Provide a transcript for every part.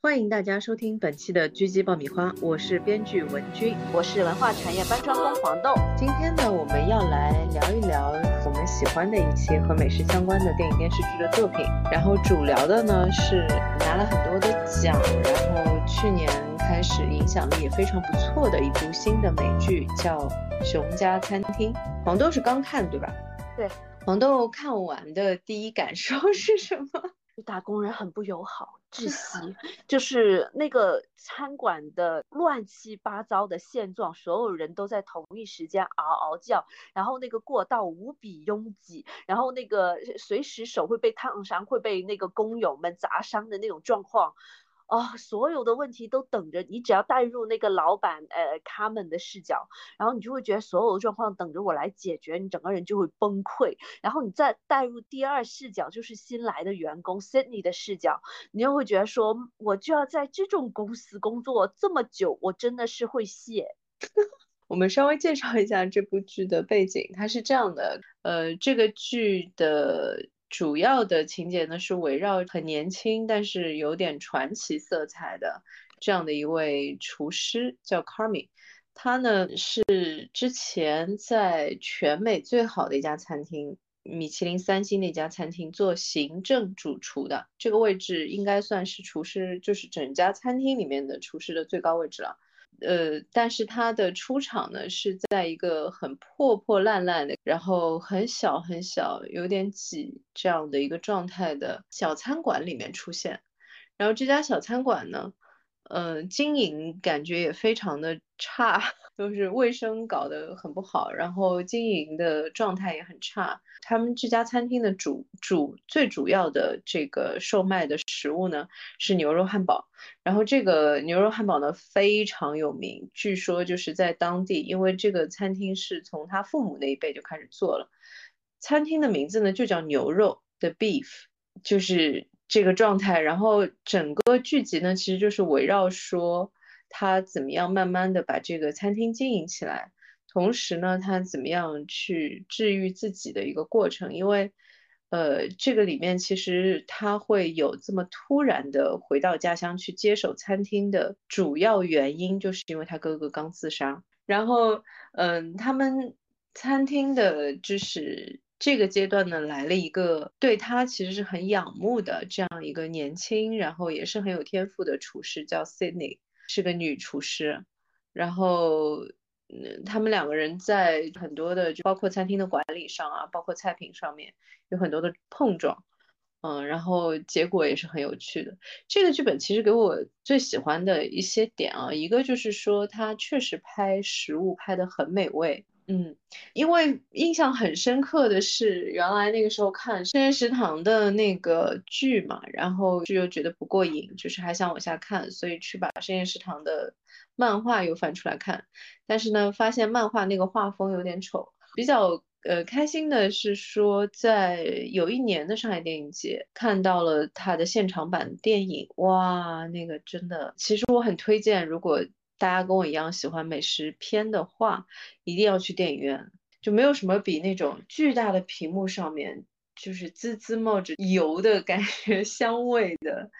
欢迎大家收听本期的狙击爆米花，我是编剧文君，我是文化产业搬砖工黄豆。今天呢，我们要来聊一聊我们喜欢的一些和美食相关的电影电视剧的作品。然后主聊的呢是拿了很多的奖，然后去年开始影响力也非常不错的一部新的美剧，叫《熊家餐厅》。黄豆是刚看对吧？对。黄豆看完的第一感受是什么？打工人很不友好，窒息。就是那个餐馆的乱七八糟的现状，所有人都在同一时间嗷嗷叫，然后那个过道无比拥挤，然后那个随时手会被烫伤，会被那个工友们砸伤的那种状况。哦，所有的问题都等着你，只要带入那个老板呃他们的视角，然后你就会觉得所有的状况等着我来解决，你整个人就会崩溃。然后你再带入第二视角，就是新来的员工 Sydney 的视角，你又会觉得说，我就要在这种公司工作这么久，我真的是会谢。我们稍微介绍一下这部剧的背景，它是这样的，呃，这个剧的。主要的情节呢是围绕很年轻但是有点传奇色彩的这样的一位厨师，叫 Carmy。他呢是之前在全美最好的一家餐厅——米其林三星那家餐厅做行政主厨的。这个位置应该算是厨师，就是整家餐厅里面的厨师的最高位置了。呃，但是他的出场呢是在一个很破破烂烂的，然后很小很小，有点挤这样的一个状态的小餐馆里面出现。然后这家小餐馆呢，嗯，经营感觉也非常的差。就是卫生搞得很不好，然后经营的状态也很差。他们这家餐厅的主主最主要的这个售卖的食物呢是牛肉汉堡，然后这个牛肉汉堡呢非常有名，据说就是在当地，因为这个餐厅是从他父母那一辈就开始做了。餐厅的名字呢就叫牛肉的 Beef，就是这个状态。然后整个剧集呢其实就是围绕说。他怎么样慢慢的把这个餐厅经营起来，同时呢，他怎么样去治愈自己的一个过程？因为，呃，这个里面其实他会有这么突然的回到家乡去接手餐厅的主要原因，就是因为他哥哥刚自杀。然后，嗯，他们餐厅的就是这个阶段呢，来了一个对他其实是很仰慕的这样一个年轻，然后也是很有天赋的厨师，叫 Sydney。是个女厨师，然后，嗯，他们两个人在很多的，就包括餐厅的管理上啊，包括菜品上面有很多的碰撞，嗯，然后结果也是很有趣的。这个剧本其实给我最喜欢的一些点啊，一个就是说它确实拍食物拍得很美味。嗯，因为印象很深刻的是，原来那个时候看深夜食堂的那个剧嘛，然后就又觉得不过瘾，就是还想往下看，所以去把深夜食堂的漫画又翻出来看。但是呢，发现漫画那个画风有点丑。比较呃开心的是说，在有一年的上海电影节看到了他的现场版电影，哇，那个真的，其实我很推荐，如果。大家跟我一样喜欢美食片的话，一定要去电影院，就没有什么比那种巨大的屏幕上面就是滋滋冒着油的感觉、香味的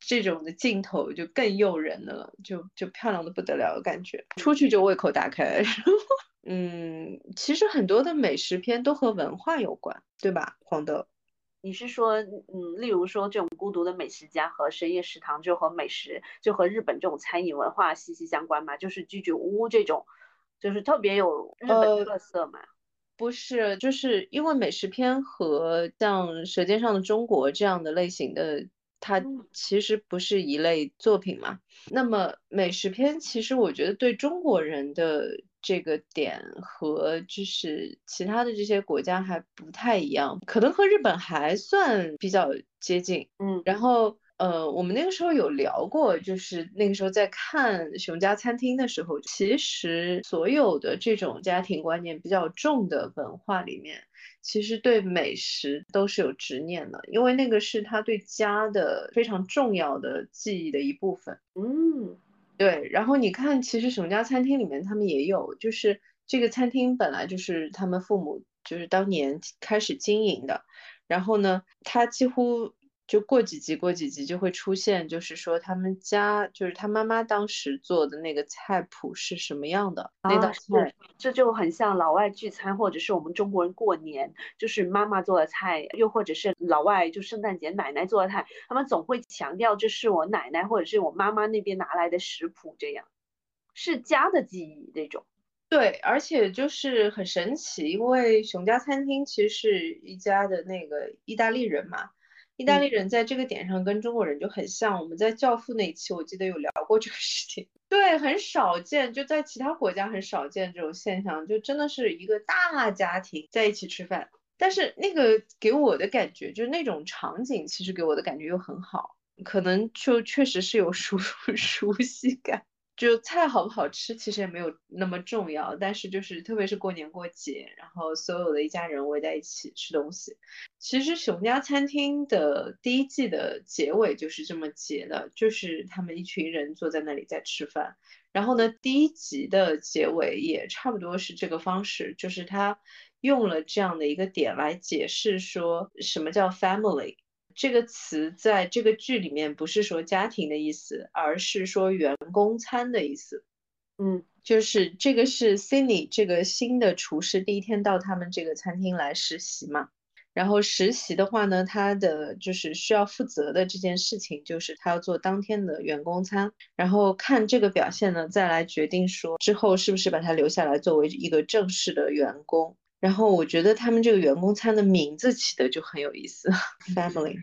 这种的镜头就更诱人的了，就就漂亮的不得了的感觉，出去就胃口大开。然 后嗯，其实很多的美食片都和文化有关，对吧，黄豆？你是说，嗯，例如说这种孤独的美食家和深夜食堂，就和美食，就和日本这种餐饮文化息息相关嘛？就是居酒屋这种，就是特别有日本特色嘛？不是，就是因为美食片和像《舌尖上的中国》这样的类型的，它其实不是一类作品嘛。那么美食片其实我觉得对中国人的。这个点和就是其他的这些国家还不太一样，可能和日本还算比较接近。嗯，然后呃，我们那个时候有聊过，就是那个时候在看《熊家餐厅》的时候，其实所有的这种家庭观念比较重的文化里面，其实对美食都是有执念的，因为那个是他对家的非常重要的记忆的一部分。嗯。对，然后你看，其实熊家餐厅里面他们也有，就是这个餐厅本来就是他们父母就是当年开始经营的，然后呢，他几乎就过几集过几集就会出现，就是说他们家就是他妈妈当时做的那个菜谱是什么样的那道菜，这就很像老外聚餐或者是我们中国人过年，就是妈妈做的菜，又或者是老外就圣诞节奶奶做的菜，他们总会强调这是我奶奶或者是我妈妈那边拿来的食谱，这样是家的记忆那种。对，而且就是很神奇，因为熊家餐厅其实是一家的那个意大利人嘛。意大利人在这个点上跟中国人就很像，我们在《教父》那一期我记得有聊过这个事情。对，很少见，就在其他国家很少见这种现象，就真的是一个大家庭在一起吃饭。但是那个给我的感觉，就是那种场景，其实给我的感觉又很好，可能就确实是有 熟熟悉感。就菜好不好吃，其实也没有那么重要，但是就是特别是过年过节，然后所有的一家人围在一起吃东西。其实熊家餐厅的第一季的结尾就是这么结的，就是他们一群人坐在那里在吃饭。然后呢，第一集的结尾也差不多是这个方式，就是他用了这样的一个点来解释说什么叫 family。这个词在这个剧里面不是说家庭的意思，而是说员工餐的意思。嗯，就是这个是 Cindy 这个新的厨师第一天到他们这个餐厅来实习嘛。然后实习的话呢，他的就是需要负责的这件事情就是他要做当天的员工餐，然后看这个表现呢，再来决定说之后是不是把他留下来作为一个正式的员工。然后我觉得他们这个员工餐的名字起的就很有意思，Family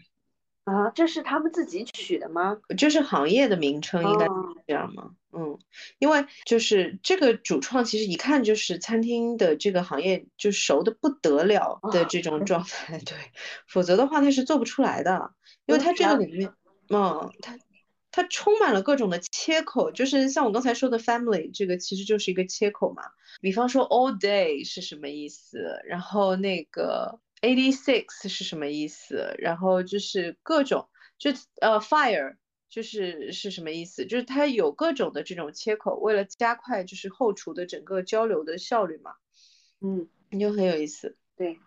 啊，这是他们自己取的吗？就是行业的名称，应该是这样吗？嗯，因为就是这个主创其实一看就是餐厅的这个行业就熟的不得了的这种状态，对，否则的话他是做不出来的，因为他这个里面，嗯，他。它充满了各种的切口，就是像我刚才说的 family，这个其实就是一个切口嘛。比方说 all day 是什么意思，然后那个 eighty six 是什么意思，然后就是各种，就呃 fire 就是是什么意思，就是它有各种的这种切口，为了加快就是后厨的整个交流的效率嘛。嗯，你就很有意思。对，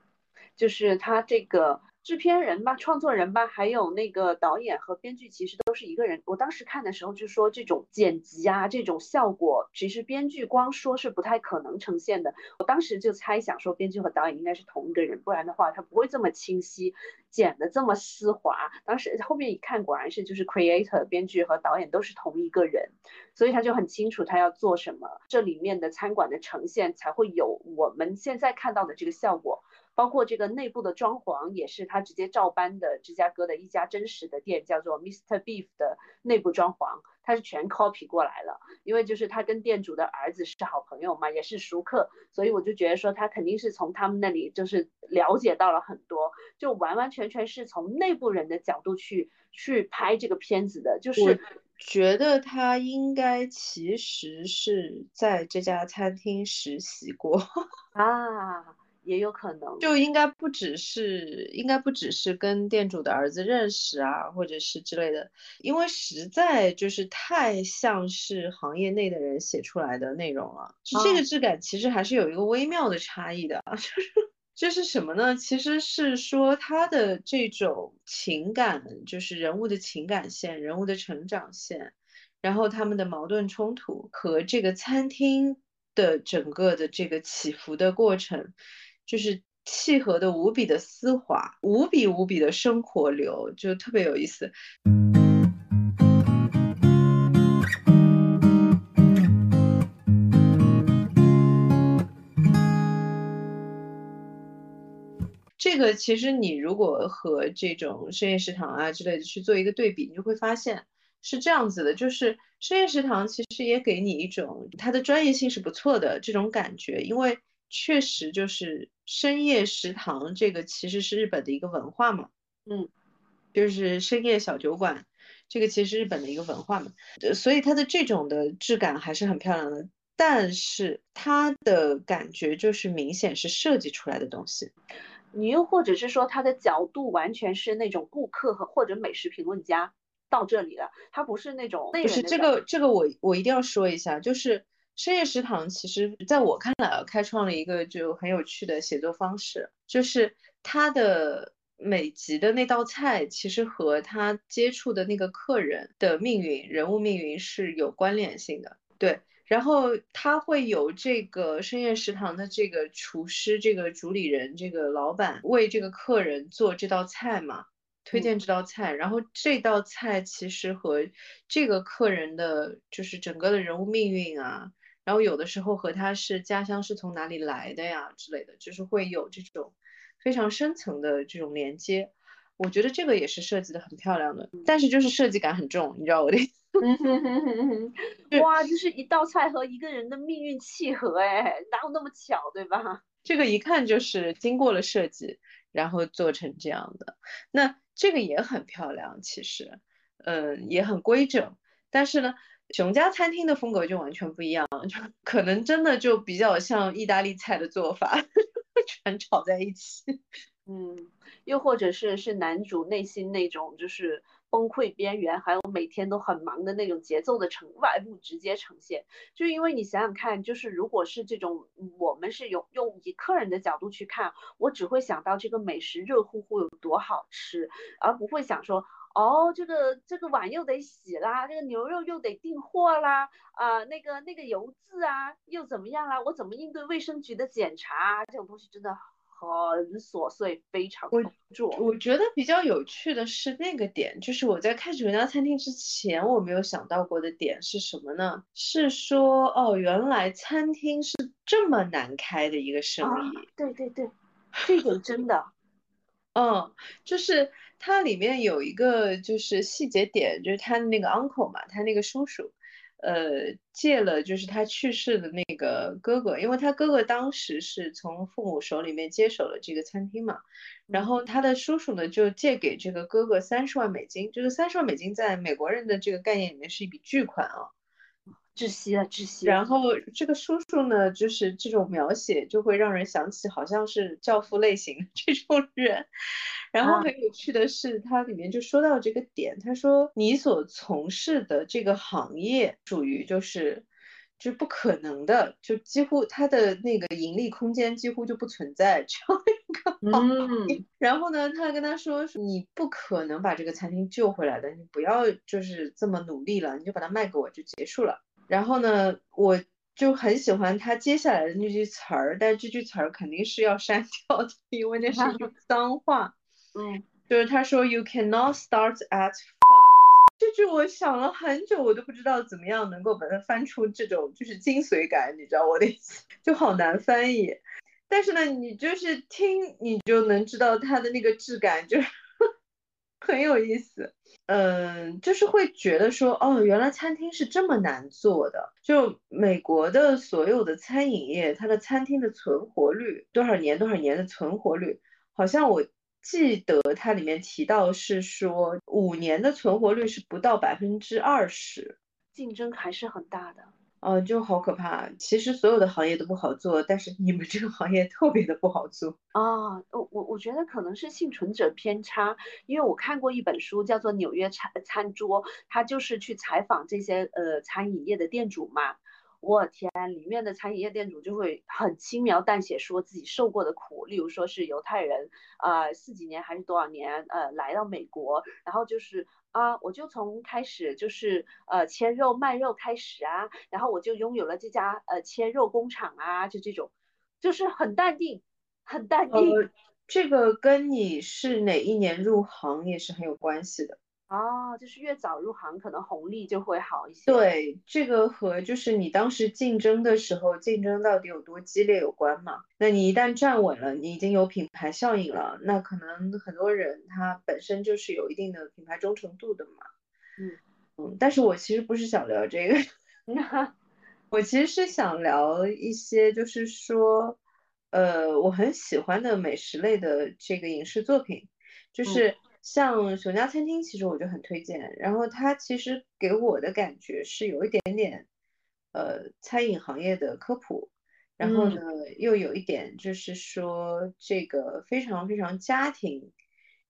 就是它这个。制片人吧，创作人吧，还有那个导演和编剧，其实都是一个人。我当时看的时候就说，这种剪辑啊，这种效果，其实编剧光说是不太可能呈现的。我当时就猜想说，编剧和导演应该是同一个人，不然的话他不会这么清晰，剪的这么丝滑。当时后面一看，果然是就是 creator 编剧和导演都是同一个人，所以他就很清楚他要做什么，这里面的餐馆的呈现才会有我们现在看到的这个效果。包括这个内部的装潢也是他直接照搬的芝加哥的一家真实的店，叫做 Mr. Beef 的内部装潢，他是全 copy 过来了。因为就是他跟店主的儿子是好朋友嘛，也是熟客，所以我就觉得说他肯定是从他们那里就是了解到了很多，就完完全全是从内部人的角度去去拍这个片子的。就是觉得他应该其实是在这家餐厅实习过 啊。也有可能，就应该不只是，应该不只是跟店主的儿子认识啊，或者是之类的，因为实在就是太像是行业内的人写出来的内容了。这个质感其实还是有一个微妙的差异的，就是这是什么呢？其实是说他的这种情感，就是人物的情感线、人物的成长线，然后他们的矛盾冲突和这个餐厅的整个的这个起伏的过程。就是契合的无比的丝滑，无比无比的生活流，就特别有意思。这个其实你如果和这种深夜食堂啊之类的去做一个对比，你就会发现是这样子的，就是深夜食堂其实也给你一种它的专业性是不错的这种感觉，因为。确实就是深夜食堂，这个其实是日本的一个文化嘛，嗯，就是深夜小酒馆，这个其实是日本的一个文化嘛，所以它的这种的质感还是很漂亮的，但是它的感觉就是明显是设计出来的东西，你又或者是说它的角度完全是那种顾客和或者美食评论家到这里的，它不是那种不是这个这个我我一定要说一下，就是。深夜食堂其实在我看来，开创了一个就很有趣的写作方式，就是它的每集的那道菜其实和他接触的那个客人的命运、人物命运是有关联性的。对，然后他会有这个深夜食堂的这个厨师、这个主理人、这个老板为这个客人做这道菜嘛，推荐这道菜。然后这道菜其实和这个客人的就是整个的人物命运啊，然后有的时候和他是家乡是从哪里来的呀之类的，就是会有这种。非常深层的这种连接，我觉得这个也是设计的很漂亮的，但是就是设计感很重，你知道我的意思？哇，就是一道菜和一个人的命运契合，哎，哪有那么巧，对吧？这个一看就是经过了设计，然后做成这样的。那这个也很漂亮，其实，嗯，也很规整。但是呢，熊家餐厅的风格就完全不一样，就可能真的就比较像意大利菜的做法。全炒在一起，嗯，又或者是是男主内心那种就是崩溃边缘，还有每天都很忙的那种节奏的呈外部直接呈现，就因为你想想看，就是如果是这种，我们是用用以客人的角度去看，我只会想到这个美食热乎乎有多好吃，而不会想说。哦，这个这个碗又得洗啦，这个牛肉又得订货啦，啊，那个那个油渍啊又怎么样啦？我怎么应对卫生局的检查？啊这种东西真的很琐碎，非常做。我觉得比较有趣的是那个点，就是我在开始这家餐厅之前，我没有想到过的点是什么呢？是说哦，原来餐厅是这么难开的一个生意。对对对，这点真的。嗯，就是它里面有一个就是细节点，就是他的那个 uncle 嘛，他那个叔叔，呃，借了就是他去世的那个哥哥，因为他哥哥当时是从父母手里面接手了这个餐厅嘛，然后他的叔叔呢就借给这个哥哥三十万美金，这个三十万美金在美国人的这个概念里面是一笔巨款啊。窒息了，窒息。然后这个叔叔呢，就是这种描写就会让人想起好像是教父类型 这种人。然后很有趣的是，它里面就说到这个点，他说你所从事的这个行业属于就是就不可能的，就几乎它的那个盈利空间几乎就不存在这样一个行业。然后呢，他跟他说你不可能把这个餐厅救回来的，你不要就是这么努力了，你就把它卖给我就结束了。然后呢，我就很喜欢他接下来的那句词儿，但这句词儿肯定是要删 掉的，因为那是一句 脏话。嗯，就是他说 “You cannot start at fuck”，这句我想了很久，我都不知道怎么样能够把它翻出这种就是精髓感，你知道我的意思，就好难翻译。但是呢，你就是听，你就能知道它的那个质感，就是很有意思。嗯，就是会觉得说，哦，原来餐厅是这么难做的。就美国的所有的餐饮业，它的餐厅的存活率多少年多少年的存活率，好像我记得它里面提到是说五年的存活率是不到百分之二十，竞争还是很大的。哦，就好可怕。其实所有的行业都不好做，但是你们这个行业特别的不好做啊。我我我觉得可能是幸存者偏差，因为我看过一本书叫做《纽约餐餐桌》，他就是去采访这些呃餐饮业的店主嘛。我天，里面的餐饮业店主就会很轻描淡写说自己受过的苦，例如说是犹太人啊，四几年还是多少年呃来到美国，然后就是。啊，我就从开始就是呃切肉卖肉开始啊，然后我就拥有了这家呃切肉工厂啊，就这种，就是很淡定，很淡定。这个跟你是哪一年入行也是很有关系的。哦，就是越早入行，可能红利就会好一些。对，这个和就是你当时竞争的时候，竞争到底有多激烈有关嘛？那你一旦站稳了，你已经有品牌效应了，那可能很多人他本身就是有一定的品牌忠诚度的嘛。嗯嗯，但是我其实不是想聊这个，我其实是想聊一些，就是说，呃，我很喜欢的美食类的这个影视作品，就是。像熊家餐厅，其实我就很推荐。然后它其实给我的感觉是有一点点，呃，餐饮行业的科普。然后呢，又有一点就是说这个非常非常家庭，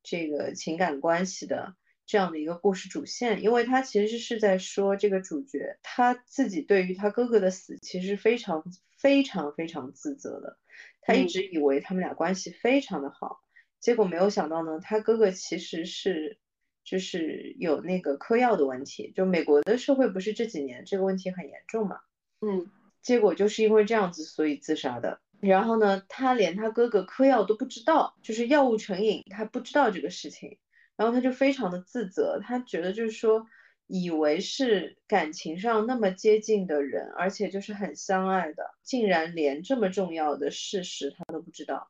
这个情感关系的这样的一个故事主线。因为它其实是在说这个主角他自己对于他哥哥的死，其实非常非常非常自责的。他一直以为他们俩关系非常的好。结果没有想到呢，他哥哥其实是就是有那个嗑药的问题，就美国的社会不是这几年这个问题很严重嘛，嗯，结果就是因为这样子所以自杀的。然后呢，他连他哥哥嗑药都不知道，就是药物成瘾，他不知道这个事情，然后他就非常的自责，他觉得就是说。以为是感情上那么接近的人，而且就是很相爱的，竟然连这么重要的事实他都不知道，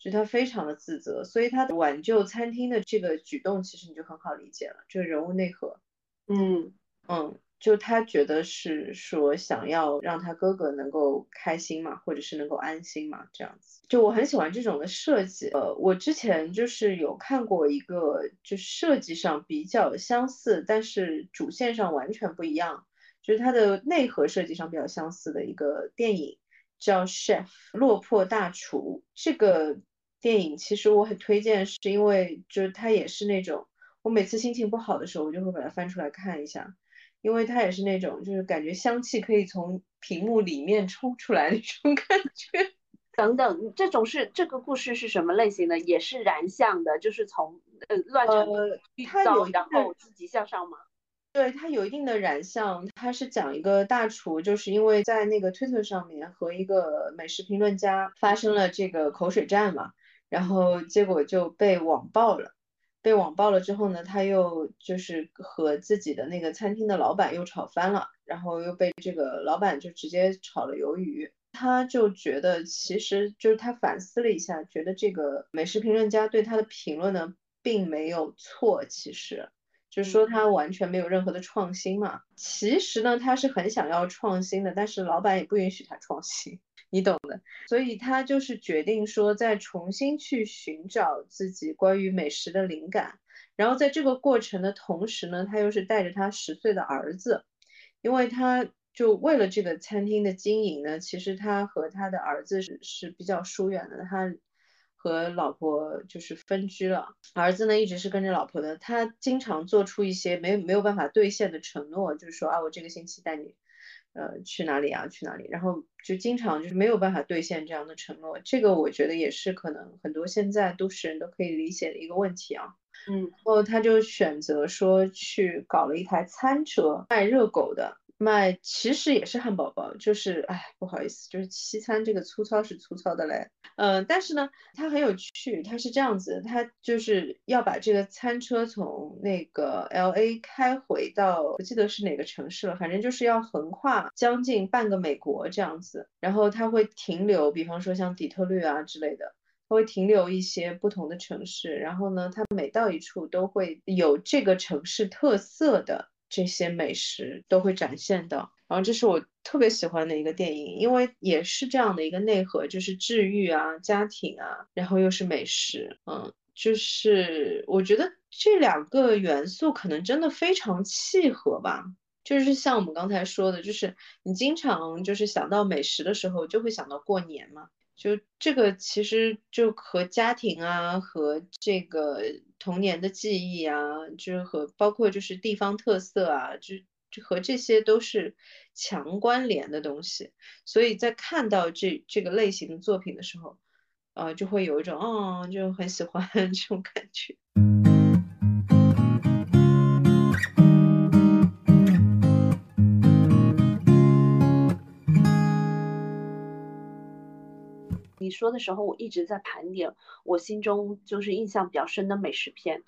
所以他非常的自责。所以他挽救餐厅的这个举动，其实你就很好理解了，这个人物内核。嗯嗯。就他觉得是说想要让他哥哥能够开心嘛，或者是能够安心嘛，这样子。就我很喜欢这种的设计。呃，我之前就是有看过一个，就是设计上比较相似，但是主线上完全不一样，就是它的内核设计上比较相似的一个电影，叫《Chef》落魄大厨。这个电影其实我很推荐，是因为就是它也是那种，我每次心情不好的时候，我就会把它翻出来看一下。因为它也是那种，就是感觉香气可以从屏幕里面冲出来那种感觉。等等，这种是这个故事是什么类型的？也是燃向的，就是从呃乱成遇到，然后积极向上吗？对，它有一定的燃向。它是讲一个大厨，就是因为在那个推特上面和一个美食评论家发生了这个口水战嘛，然后结果就被网暴了。被网暴了之后呢，他又就是和自己的那个餐厅的老板又吵翻了，然后又被这个老板就直接炒了鱿鱼。他就觉得其实就是他反思了一下，觉得这个美食评论家对他的评论呢并没有错，其实就是说他完全没有任何的创新嘛。其实呢，他是很想要创新的，但是老板也不允许他创新。你懂的，所以他就是决定说，再重新去寻找自己关于美食的灵感。然后在这个过程的同时呢，他又是带着他十岁的儿子，因为他就为了这个餐厅的经营呢，其实他和他的儿子是是比较疏远的，他和老婆就是分居了。儿子呢一直是跟着老婆的，他经常做出一些没没有办法兑现的承诺，就是说啊，我这个星期带你。呃，去哪里啊？去哪里？然后就经常就是没有办法兑现这样的承诺，这个我觉得也是可能很多现在都市人都可以理解的一个问题啊。嗯，然后他就选择说去搞了一台餐车，卖热狗的。卖其实也是汉堡包，就是哎，不好意思，就是西餐这个粗糙是粗糙的嘞。嗯，但是呢，它很有趣，它是这样子，它就是要把这个餐车从那个 L A 开回到，不记得是哪个城市了，反正就是要横跨将近半个美国这样子。然后它会停留，比方说像底特律啊之类的，它会停留一些不同的城市。然后呢，它每到一处都会有这个城市特色的。这些美食都会展现的，然后这是我特别喜欢的一个电影，因为也是这样的一个内核，就是治愈啊、家庭啊，然后又是美食，嗯，就是我觉得这两个元素可能真的非常契合吧。就是像我们刚才说的，就是你经常就是想到美食的时候，就会想到过年嘛。就这个其实就和家庭啊，和这个童年的记忆啊，就是和包括就是地方特色啊，就就和这些都是强关联的东西。所以在看到这这个类型的作品的时候，呃，就会有一种嗯，就很喜欢 这种感觉。说的时候，我一直在盘点我心中就是印象比较深的美食片。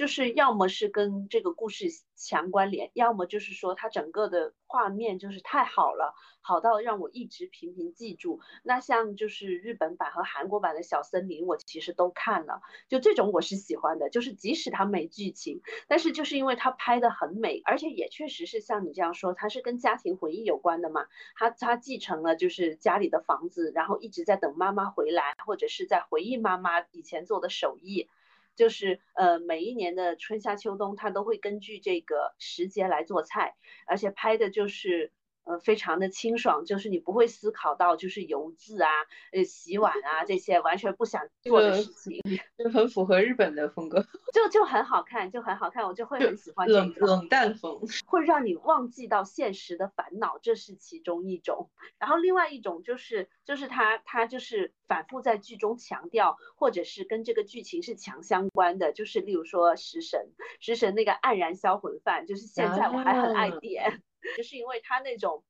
就是要么是跟这个故事强关联，要么就是说它整个的画面就是太好了，好到让我一直频频记住。那像就是日本版和韩国版的小森林，我其实都看了，就这种我是喜欢的。就是即使它没剧情，但是就是因为它拍的很美，而且也确实是像你这样说，它是跟家庭回忆有关的嘛。他他继承了就是家里的房子，然后一直在等妈妈回来，或者是在回忆妈妈以前做的手艺。就是呃，每一年的春夏秋冬，他都会根据这个时节来做菜，而且拍的就是呃，非常的清爽，就是你不会思考到就是油渍啊、呃洗碗啊这些完全不想做的事情，就很符合日本的风格，就就很好看，就很好看，我就会很喜欢这冷种，冷淡风。会让你忘记到现实的烦恼，这是其中一种。然后另外一种就是就是他他就是反复在剧中强调，或者是跟这个剧情是强相关的，就是例如说食神，食神那个黯然销魂饭，就是现在我还很爱啊点。就是因为他那种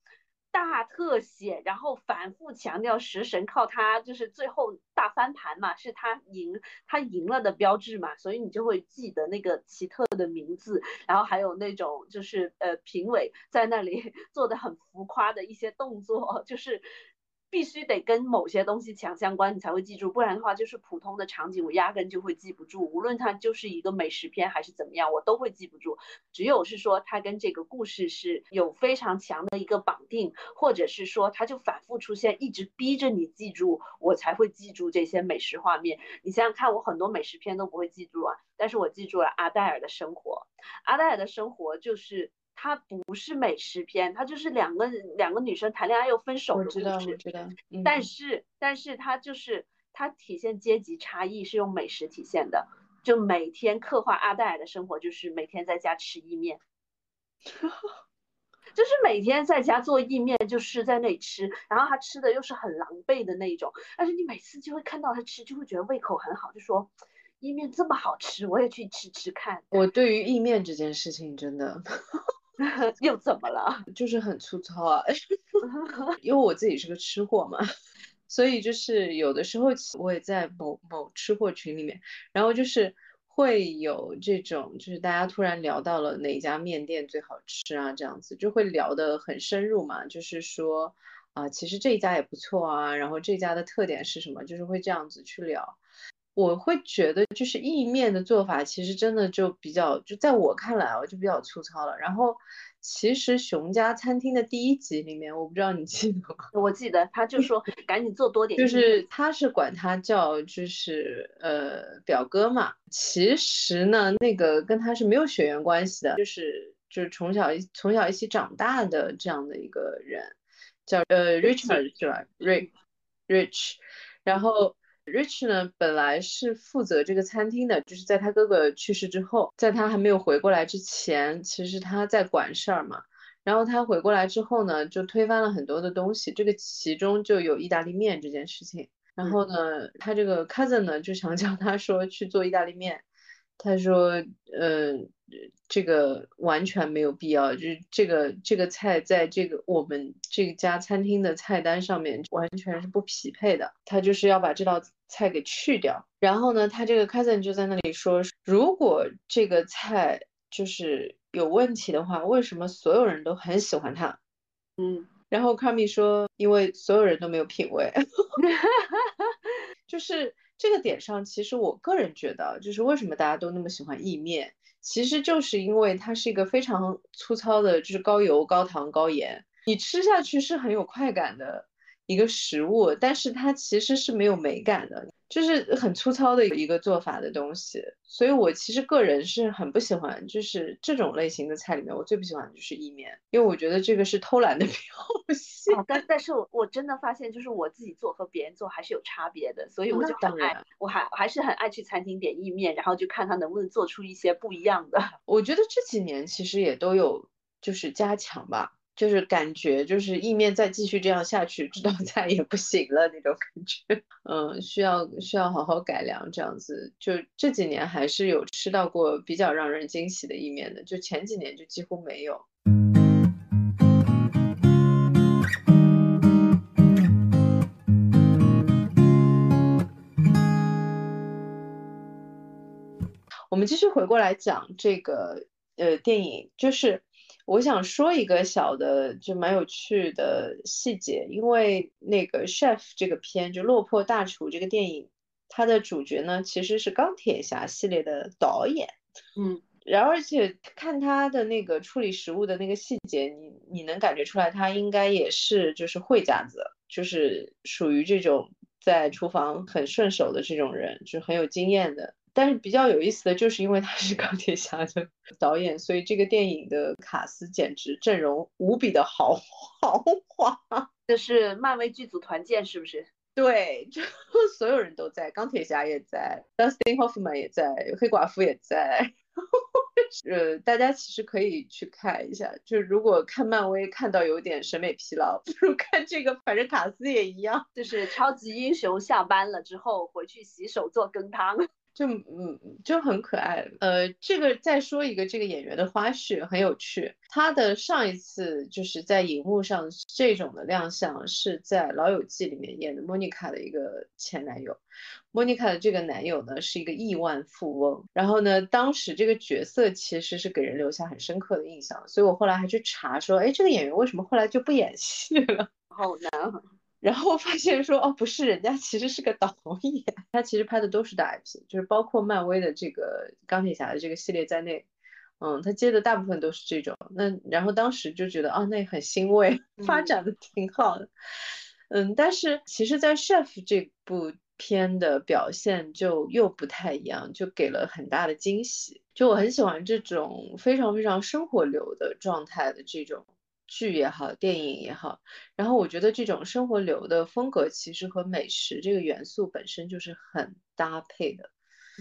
大特写，然后反复强调食神靠他就是最后大翻盘嘛，是他赢他赢了的标志嘛，所以你就会记得那个奇特的名字，然后还有那种就是呃评委在那里 做的很浮夸的一些动作，就是。必须得跟某些东西强相关，你才会记住，不然的话就是普通的场景，我压根就会记不住。无论它就是一个美食片还是怎么样，我都会记不住。只有是说它跟这个故事是有非常强的一个绑定，或者是说它就反复出现，一直逼着你记住，我才会记住这些美食画面。你想想看，我很多美食片都不会记住啊，但是我记住了阿黛尔的生活。阿黛尔的生活就是。它不是美食片，它就是两个两个女生谈恋爱又分手的故我知道，我。知道，嗯但是，但是它就是它体现阶级差异是用美食体现的，就每天刻画阿黛尔的生活，就是每天在家吃意面，就是每天在家做意面，就是在那里吃，然后他吃的又是很狼狈的那一种，但是你每次就会看到他吃，就会觉得胃口很好，就说意面这么好吃，我也去吃吃看，我对于意面这件事情真的 又怎么了？就是很粗糙啊，因为我自己是个吃货嘛，所以就是有的时候我也在某某吃货群里面，然后就是会有这种，就是大家突然聊到了哪家面店最好吃啊，这样子就会聊得很深入嘛，就是说啊、其实这一家也不错啊，然后这家的特点是什么，就是会这样子去聊。我会觉得就是意面的做法，其实真的就比较，就在我看来啊，就比较粗糙了。然后其实熊家餐厅的第一集里面，我不知道你记得吗？我记得他就 说赶紧做多点就，是他是管他叫就是呃表哥嘛，其实呢那个跟他是没有血缘关系的，就是就是从小一从小一起长大的这样的一个人，叫呃 Richard 是吧？Rich Rich，然后 Rich 呢本来是负责这个餐厅的，就是在他哥哥去世之后，在他还没有回过来之前，其实他在管事儿嘛。然后他回过来之后呢，就推翻了很多的东西，这个其中就有意大利面这件事情。然后呢，他这个 cousin 呢就想叫他说去做意大利面，他说，嗯、这个完全没有必要，就是这个这个菜在这个我们这家餐厅的菜单上面完全是不匹配的，他就是要把这道菜给去掉。然后呢，他这个 cousin 就在那里说，如果这个菜就是有问题的话，为什么所有人都很喜欢它？嗯，然后 Kami 说，因为所有人都没有品味。就是这个点上，其实我个人觉得，就是为什么大家都那么喜欢意面，其实就是因为它是一个非常粗糙的，就是高油、高糖、高盐，你吃下去是很有快感的。一个食物，但是它其实是没有美感的，就是很粗糙的一个做法的东西。所以我其实个人是很不喜欢，就是这种类型的菜里面，我最不喜欢的就是意面，因为我觉得这个是偷懒的 表现。啊，但但是我我真的发现，就是我自己做和别人做还是有差别的，所以我就很爱我还我还是很爱去餐厅点意面，然后就看他能不能做出一些不一样的。我觉得这几年其实也都有就是加强吧，就是感觉就是意面再继续这样下去，这道菜也不行了那种感觉。嗯，需要需要好好改良这样子。就这几年还是有吃到过比较让人惊喜的意面的，就前几年就几乎没有。我们继续回过来讲这个呃电影，就是我想说一个小的就蛮有趣的细节，因为那个 Chef 这个片就《落魄大厨》这个电影，它的主角呢其实是钢铁侠系列的导演，嗯，然后而且看他的那个处理食物的那个细节，你你能感觉出来他应该也是就是会家子，就是属于这种在厨房很顺手的这种人，就是很有经验的。但是比较有意思的就是因为他是 钢铁侠的导演，所以这个电影的卡斯简直阵容无比的豪豪华。这是漫威剧组团建是不是？对，就 所有人都在，钢铁侠也在，Dustin Hoffman 也在，黑寡妇也在。呃，大家其实可以去看一下，就如果看漫威看到有点审美疲劳，不如看这个，反正卡斯也一样，就是超级英雄下班了之后回去洗手做羹汤。就嗯就很可爱，呃，这个再说一个这个演员的花絮很有趣，他的上一次就是在荧幕上这种的亮相是在《老友记》里面演的莫妮卡的一个前男友，莫妮卡的这个男友呢是一个亿万富翁，然后呢当时这个角色其实是给人留下很深刻的印象，所以我后来还去查说，哎，这个演员为什么后来就不演戏了？好难。然后发现说哦，不是，人家其实是个导演，他其实拍的都是大 IP，就是包括漫威的这个钢铁侠的这个系列在内，嗯，他接的大部分都是这种。那然后当时就觉得啊，那很欣慰，发展的挺好的，嗯，但是其实，在 Chef 这部片的表现就又不太一样，就给了很大的惊喜。就我很喜欢这种非常非常生活流的状态的这种。剧也好，电影也好，然后我觉得这种生活流的风格其实和美食这个元素本身就是很搭配的，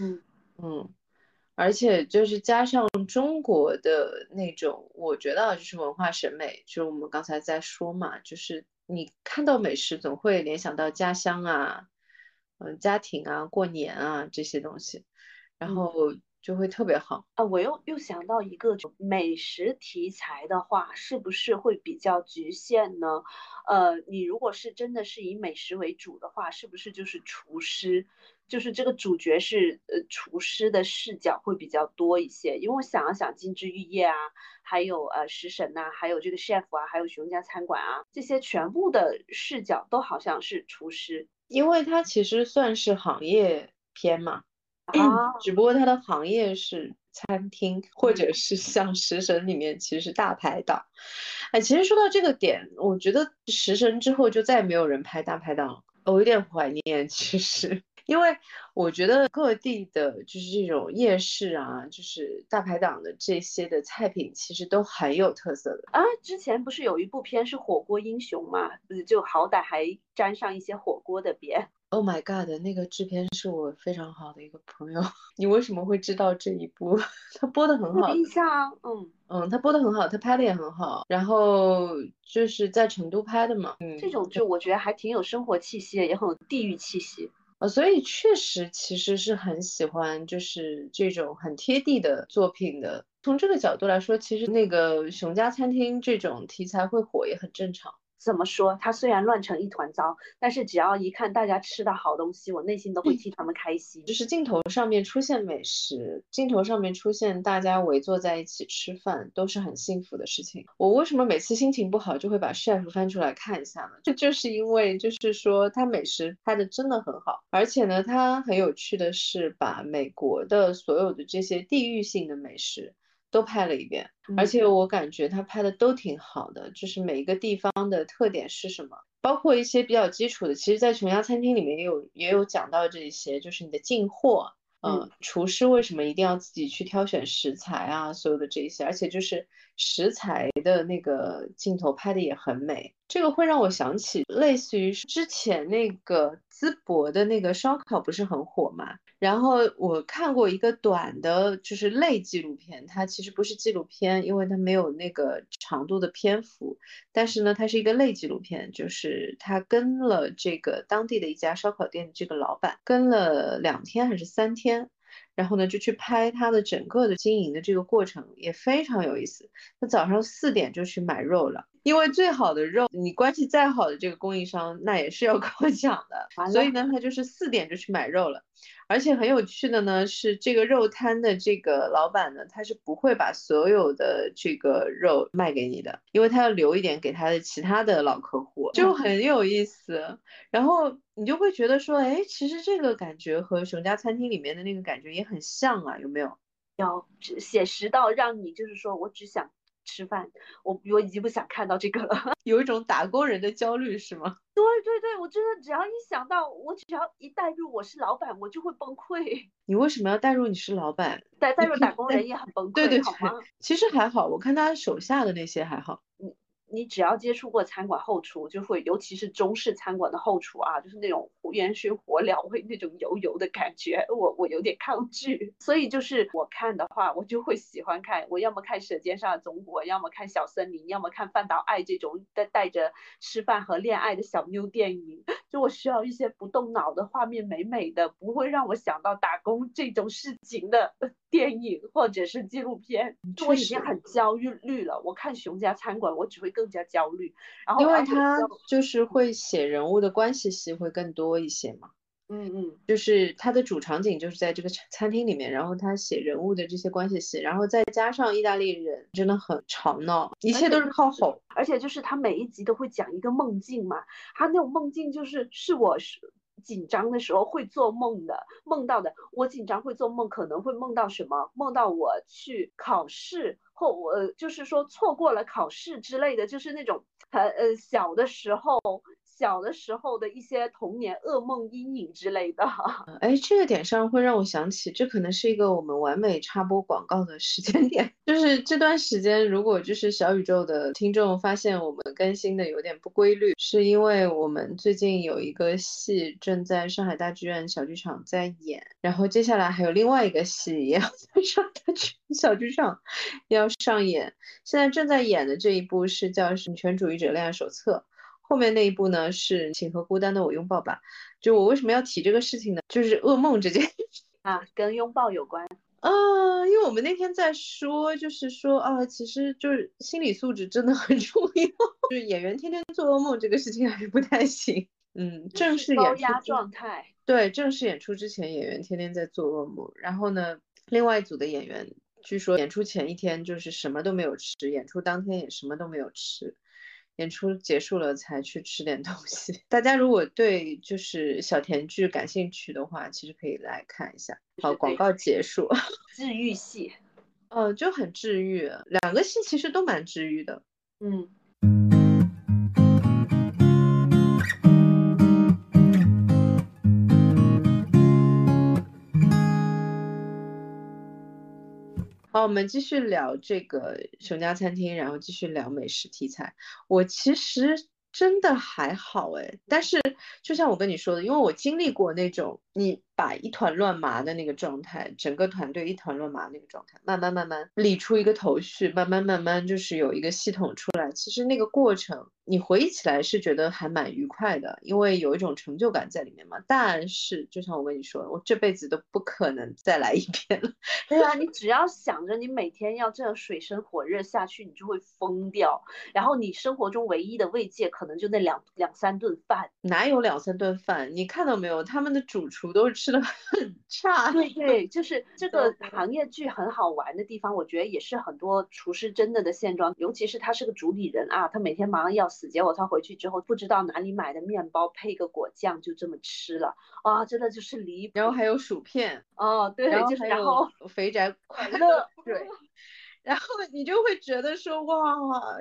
嗯。嗯，而且就是加上中国的那种，我觉得就是文化审美，就是我们刚才在说嘛，就是你看到美食总会联想到家乡啊，嗯，家庭啊，过年啊这些东西，然后。就会特别好啊！我又又想到一个美食题材的话，是不是会比较局限呢？呃，你如果是真的是以美食为主的话，是不是就是厨师，就是这个主角是呃厨师的视角会比较多一些？因为我想了想，《金枝玉叶》啊，还有呃食神呐，还有这个 chef 啊，还有熊家餐馆啊，这些全部的视角都好像是厨师，因为它其实算是行业片嘛。啊，只不过它的行业是餐厅，或者是像食神里面其实是大排档。哎，其实说到这个点，我觉得食神之后就再也没有人拍大排档了，我有点怀念。其实，因为我觉得各地的就是这种夜市啊，就是大排档的这些的菜品，其实都很有特色的啊。之前不是有一部片是《火锅英雄》嘛，就好歹还沾上一些火锅的边。Oh my god！那个制片是我非常好的一个朋友。你为什么会知道这一部？他播的很好。印象，嗯嗯，他播的很好，他拍的也很好。然后就是在成都拍的嘛。嗯，这种就我觉得还挺有生活气息，也很有地域气息。呃，所以确实其实是很喜欢，就是这种很贴地的作品的。从这个角度来说，其实那个熊家餐厅这种题材会火也很正常。怎么说？它虽然乱成一团糟，但是只要一看大家吃的好东西，我内心都会替他们开心。就是镜头上面出现美食，镜头上面出现大家围坐在一起吃饭，都是很幸福的事情。我为什么每次心情不好就会把 chef 翻出来看一下呢？这就是因为，就是说它美食拍的真的很好，而且呢，它很有趣的是把美国的所有的这些地域性的美食。都拍了一遍，而且我感觉他拍的都挺好的，就是每一个地方的特点是什么，包括一些比较基础的，其实，在琼家餐厅里面也有也有讲到这些，就是你的进货，嗯，厨师为什么一定要自己去挑选食材啊，所有的这些，而且就是食材的那个镜头拍的也很美，这个会让我想起类似于之前那个淄博的那个烧烤不是很火嘛。然后我看过一个短的，就是类纪录片，它其实不是纪录片，因为它没有那个长度的篇幅，但是呢，它是一个类纪录片，就是他跟了这个当地的一家烧烤店的这个老板，跟了两天还是三天。然后呢，就去拍他的整个的经营的这个过程，也非常有意思。他早上四点就去买肉了，因为最好的肉，你关系再好的这个供应商，那也是要 跟我讲的。所以呢，他就是四点就去买肉了。而且很有趣的呢，是这个肉摊的这个老板呢，他是不会把所有的这个肉卖给你的，因为他要留一点给他的其他的老客户，就很有意思。然后你就会觉得说，哎，其实这个感觉和熊家餐厅里面的那个感觉也很像啊，有没有？要写实到让你就是说我只想吃饭，我我已经不想看到这个了，有一种打工人的焦虑是吗？对对对，我真的只要一想到，我只要一带入我是老板，我就会崩溃。你为什么要带入你是老板？带带入打工人也很崩溃，对对好吗？其实还好，我看他手下的那些还好。你只要接触过餐馆后厨，就会，尤其是中式餐馆的后厨啊，就是那种烟熏火燎会那种油油的感觉，我我有点抗拒。所以就是我看的话，我就会喜欢看，我要么看《舌尖上的中国》，要么看《小森林》，要么看《饭岛爱》这种带带着吃饭和恋爱的小妞电影。就我需要一些不动脑的画面，美美的，不会让我想到打工这种事情的 电影或者是纪录片。我已经很焦虑了，我看《熊家餐馆》，我只会更加焦虑。然后因为他就是会写人物的关系戏会更多一些嘛。嗯嗯，就是它的主场景就是在这个餐厅里面，然后他写人物的这些关系戏，然后再加上意大利人真的很吵闹，一切都是靠吼，而且就是他每一集都会讲一个梦境嘛，他那种梦境就是是我是紧张的时候会做梦的，梦到的。我紧张会做梦，可能会梦到什么？梦到我去考试，或我就是说错过了考试之类的，就是那种很呃小的时候。小的时候的一些童年噩梦阴影之类的，哎，这个点上会让我想起，这可能是一个我们完美插播广告的时间点。就是这段时间，如果就是小宇宙的听众发现我们更新的有点不规律，是因为我们最近有一个戏正在上海大剧院小剧场在演，然后接下来还有另外一个戏也要 在上海剧小剧场要上演。现在正在演的这一部是叫《女权主义者恋爱手册》。后面那一步呢是请和孤单的我拥抱吧。就我为什么要提这个事情呢？就是噩梦这件事 啊，跟拥抱有关啊。因为我们那天在说，就是说啊，其实就是心理素质真的很重要。就是演员天天做噩梦这个事情还是不太行。嗯，正式演出状态。对，正式演出之前，演员天天在做噩梦。然后呢，另外一组的演员据说演出前一天就是什么都没有吃，演出当天也什么都没有吃。演出结束了才去吃点东西。大家如果对就是小甜剧感兴趣的话，其实可以来看一下。好，广告结束。治愈系，呃，就很治愈。两个戏其实都蛮治愈的。嗯。我们继续聊这个熊家餐厅，然后继续聊美食题材。我其实真的还好哎，但是就像我跟你说的，因为我经历过那种你。把一团乱麻的那个状态，整个团队一团乱麻那个状态，慢慢慢慢理出一个头绪，慢慢慢慢就是有一个系统出来。其实那个过程，你回忆起来是觉得还蛮愉快的，因为有一种成就感在里面嘛。但是就像我跟你说，我这辈子都不可能再来一遍了。对啊，你只要想着你每天要这样水深火热下去，你就会疯掉。然后你生活中唯一的慰藉，可能就那两两三顿饭。哪有两三顿饭？你看到没有？他们的主厨都是吃。很差，对对，就是这个行业剧很好玩的地方，我觉得也是很多厨师真的的现状，尤其是他是个主理人啊，他每天忙得要死，结果他回去之后不知道哪里买的面包配个果酱就这么吃了啊，真的就是离谱。然后还有薯片，哦对，就是然后肥宅快乐，对。然后你就会觉得说哇，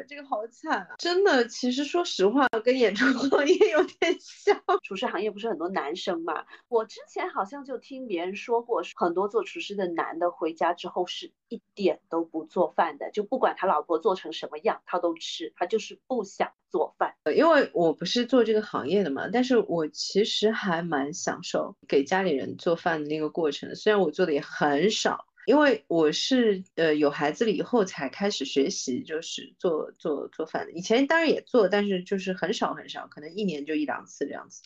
这个好惨啊！真的，其实说实话，跟演出行业有点像。厨师行业不是很多男生嘛？我之前好像就听别人说过，很多做厨师的男的回家之后是一点都不做饭的，就不管他老婆做成什么样，他都吃，他就是不想做饭。因为我不是做这个行业的嘛，但是我其实还蛮享受给家里人做饭的那个过程，虽然我做的也很少。因为我是呃有孩子了以后才开始学习，就是做做做饭的。以前当然也做，但是就是很少很少，可能一年就一两次这样子。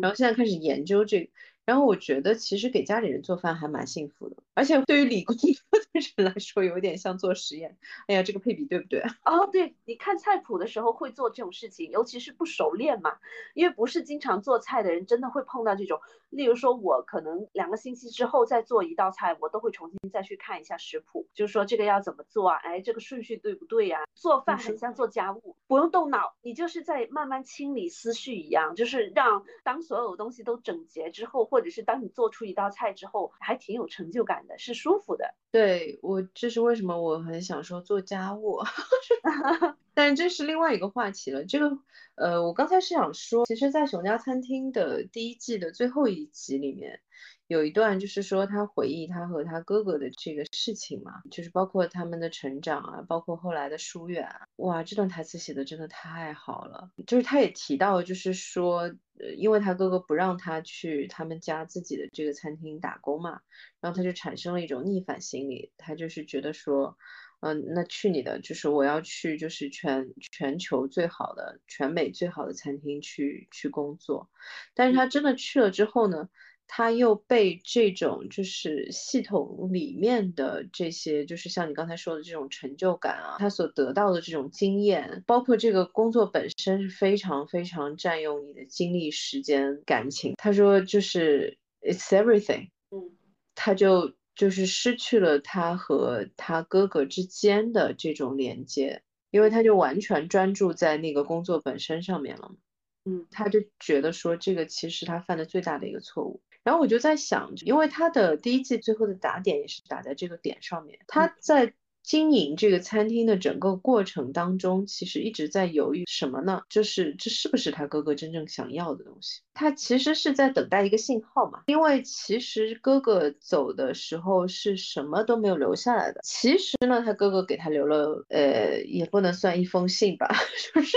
然后现在开始研究这个。然后我觉得其实给家里人做饭还蛮幸福的，而且对于理工科的人来说有点像做实验。哎呀，这个配比对不对？哦，对，你看菜谱的时候会做这种事情，尤其是不熟练嘛，因为不是经常做菜的人，真的会碰到这种。例如说，我可能两个星期之后再做一道菜，我都会重新再去看一下食谱，就是说这个要怎么做啊？哎，这个顺序对不对呀？做饭很像做家务，不用动脑，你就是在慢慢清理思绪一样，就是让当所有东西都整洁之后，或或者是当你做出一道菜之后，还挺有成就感的，是舒服的。对我，这是为什么我很想说做家务，但这是另外一个话题了。这个，呃，我刚才是想说，其实，在熊家餐厅的第一季的最后一集里面。有一段就是说他回忆他和他哥哥的这个事情嘛，就是包括他们的成长啊，包括后来的疏远啊，哇，这段台词写的真的太好了。就是他也提到，就是说，呃，因为他哥哥不让他去他们家自己的这个餐厅打工嘛，然后他就产生了一种逆反心理，他就是觉得说，嗯，那去你的，就是我要去就是全全球最好的、全美最好的餐厅去去工作，但是他真的去了之后呢？他又被这种就是系统里面的这些，就是像你刚才说的这种成就感啊，他所得到的这种经验，包括这个工作本身是非常非常占用你的精力、时间、感情。他说就是 it's everything，嗯，他就就是失去了他和他哥哥之间的这种连接，因为他就完全专注在那个工作本身上面了。嗯，他就觉得说这个其实他犯的最大的一个错误。然后我就在想，因为他的第一季最后的打点也是打在这个点上面。他在经营这个餐厅的整个过程当中，其实一直在犹豫什么呢？就是这是不是他哥哥真正想要的东西？他其实是在等待一个信号嘛。因为其实哥哥走的时候是什么都没有留下来的。其实呢，他哥哥给他留了，呃，也不能算一封信吧，就是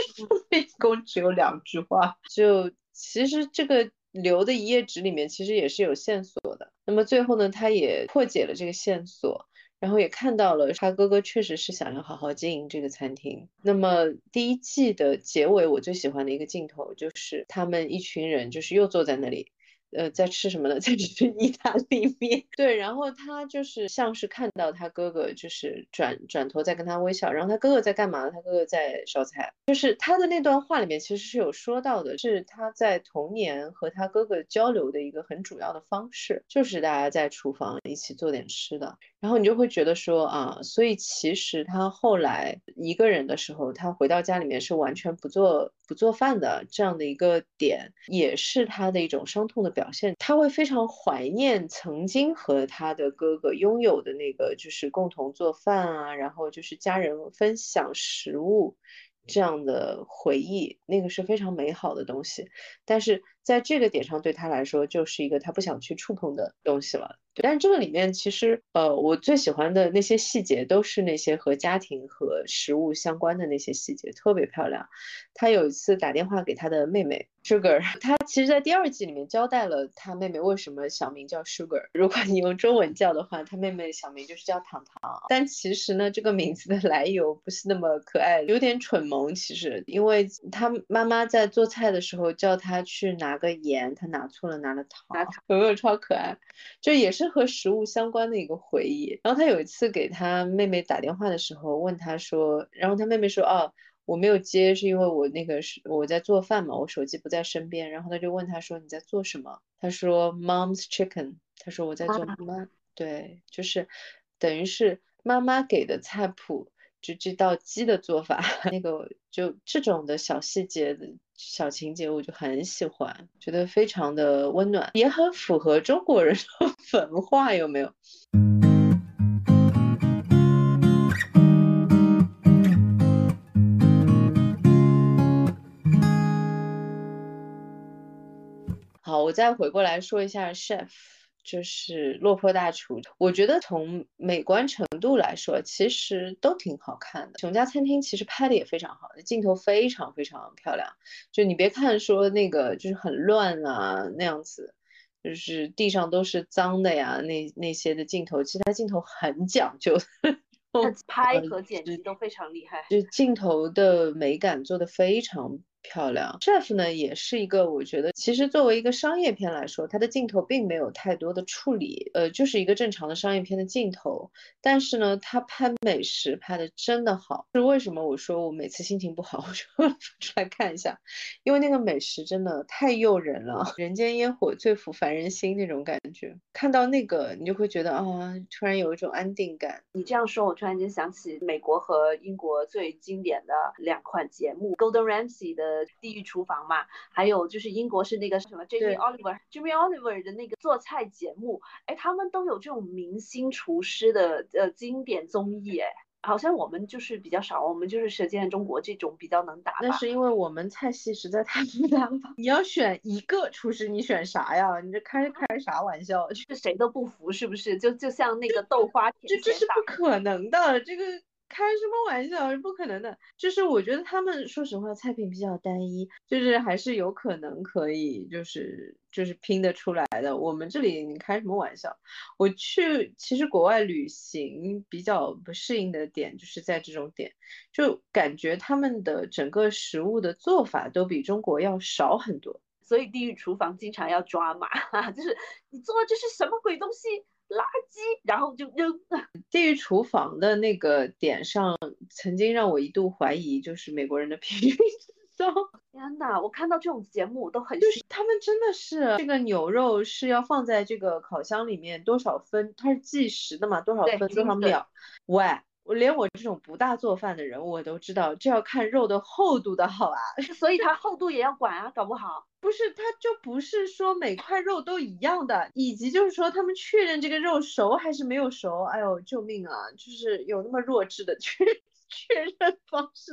一共只有两句话。就其实这个。留的一页纸里面其实也是有线索的。那么最后呢，他也破解了这个线索，然后也看到了他哥哥确实是想要好好经营这个餐厅。那么第一季的结尾，我最喜欢的一个镜头就是他们一群人就是又坐在那里。呃，在吃什么呢？在吃意大利面。对，然后他就是像是看到他哥哥，就是转转头在跟他微笑。然后他哥哥在干嘛？他哥哥在烧菜。就是他的那段话里面其实是有说到的，是他在童年和他哥哥交流的一个很主要的方式，就是大家在厨房一起做点吃的。然后你就会觉得说啊，所以其实他后来一个人的时候，他回到家里面是完全不做不做饭的这样的一个点，也是他的一种伤痛的表。现他会非常怀念曾经和他的哥哥拥有的那个，就是共同做饭啊，然后就是家人分享食物这样的回忆，那个是非常美好的东西。但是在这个点上，对他来说就是一个他不想去触碰的东西了。但是这个里面其实，呃，我最喜欢的那些细节都是那些和家庭和食物相关的那些细节，特别漂亮。他有一次打电话给他的妹妹 Sugar，他其实，在第二季里面交代了他妹妹为什么小名叫 Sugar。如果你用中文叫的话，他妹妹小名就是叫糖糖。但其实呢，这个名字的来由不是那么可爱，有点蠢萌。其实，因为他妈妈在做菜的时候叫他去拿个盐，他拿错了，拿了糖，有没有超可爱？就也是。是和食物相关的一个回忆。然后他有一次给他妹妹打电话的时候，问他说，然后他妹妹说，哦，我没有接，是因为我那个是我在做饭嘛，我手机不在身边。然后他就问他说，你在做什么？他说，Mom's chicken。他说我在做妈，对，就是等于是妈妈给的菜谱。就这道鸡的做法，那个就这种的小细节的小情节，我就很喜欢，觉得非常的温暖，也很符合中国人的 文化，有没有？好，我再回过来说一下 chef。就是落魄大厨，我觉得从美观程度来说，其实都挺好看的。熊家餐厅其实拍的也非常好，镜头非常非常漂亮。就你别看说那个就是很乱啊那样子，就是地上都是脏的呀，那那些的镜头，其实它镜头很讲究，拍和剪辑都非常厉害，就镜头的美感做的非常。漂亮，chef 呢也是一个，我觉得其实作为一个商业片来说，它的镜头并没有太多的处理，呃，就是一个正常的商业片的镜头。但是呢，他拍美食拍的真的好，是为什么？我说我每次心情不好，我就出来看一下，因为那个美食真的太诱人了，人间烟火最抚凡人心那种感觉。看到那个，你就会觉得啊，突然有一种安定感。你这样说，我突然间想起美国和英国最经典的两款节目，Golden Ramsy 的。的《地狱厨房》嘛，还有就是英国是那个什么 Jamie Oliver，Jamie Oliver 的那个做菜节目，哎，他们都有这种明星厨师的呃经典综艺，哎。好像我们就是比较少，我们就是《舌尖中国》这种比较能打。那是因为我们菜系实在太复杂了。你要选一个厨师，你选啥呀？你这开开啥玩笑？是谁都不服是不是？就就像那个豆花甜这这是不可能的，这个。开什么玩笑，是不可能的。就是我觉得他们说实话菜品比较单一，就是还是有可能可以，就是就是拼得出来的。我们这里你开什么玩笑？我去，其实国外旅行比较不适应的点就是在这种点，就感觉他们的整个食物的做法都比中国要少很多。所以地狱厨房经常要抓马，就是你做这是什么鬼东西？垃圾，然后就扔。地狱厨房的那个点上，曾经让我一度怀疑，就是美国人的平均智商。天呐，我看到这种节目都很，就是他们真的是这个牛肉是要放在这个烤箱里面多少分，它是计时的嘛，多少分多少秒。喂，我连我这种不大做饭的人，我都知道这要看肉的厚度的好啊，所以它厚度也要管啊，搞不好。不是，它就不是说每块肉都一样的，以及就是说他们确认这个肉熟还是没有熟，哎呦救命啊！就是有那么弱智的 确确认方式，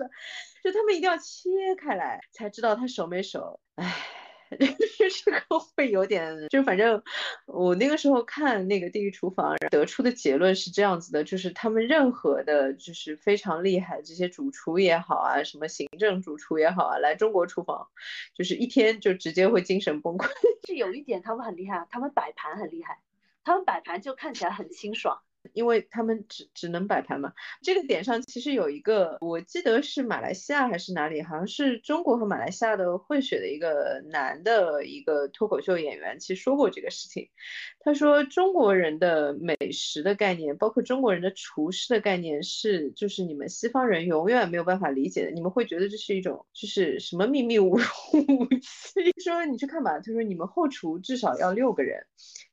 就他们一定要切开来才知道它熟没熟，哎。就是这个会有点，就反正我那个时候看那个《地狱厨房》，得出的结论是这样子的，就是他们任何的，就是非常厉害这些主厨也好啊，什么行政主厨也好啊，来中国厨房，就是一天就直接会精神崩溃。是有一点他们很厉害，他们摆盘很厉害，他们摆盘就看起来很清爽。因为他们只只能摆盘嘛，这个点上其实有一个，我记得是马来西亚还是哪里，好像是中国和马来西亚的混血的一个男的一个脱口秀演员，其实说过这个事情。他说中国人的美食的概念，包括中国人的厨师的概念，是就是你们西方人永远没有办法理解的。你们会觉得这是一种就是什么秘密武武器？说你去看吧，他说你们后厨至少要六个人，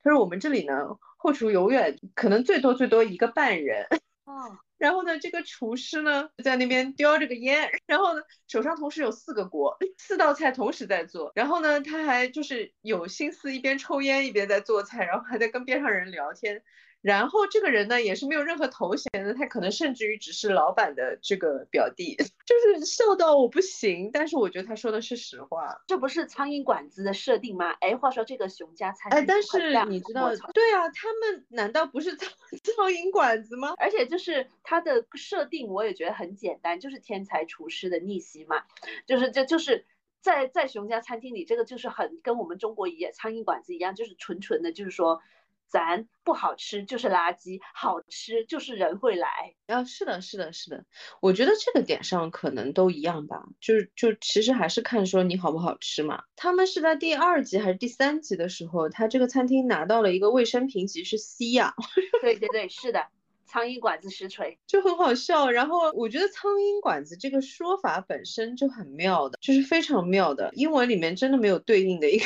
他说我们这里呢。后厨永远可能最多最多一个半人，哦，然后呢，这个厨师呢在那边叼着个烟，然后呢手上同时有四个锅，四道菜同时在做，然后呢他还就是有心思一边抽烟一边在做菜，然后还在跟边上人聊天。然后这个人呢，也是没有任何头衔的，他可能甚至于只是老板的这个表弟，就是笑到我不行。但是我觉得他说的是实话，这不是苍蝇馆子的设定吗？哎，话说这个熊家餐厅，哎，但是你知道，对啊，他们难道不是 苍苍蝇馆子吗？而且就是他的设定，我也觉得很简单，就是天才厨师的逆袭嘛，就是这就是在在熊家餐厅里，这个就是很跟我们中国一样，苍蝇馆子一样，就是纯纯的，就是说。咱不好吃就是垃圾，好吃就是人会来。啊，是的，是的，是的。我觉得这个点上可能都一样吧，就是就其实还是看说你好不好吃嘛。他们是在第二集还是第三集的时候，他这个餐厅拿到了一个卫生评级是 C 呀。对对对，是的，苍蝇馆子实锤，就很好笑。然后我觉得苍蝇馆子这个说法本身就很妙的，就是非常妙的，英文里面真的没有对应的一个。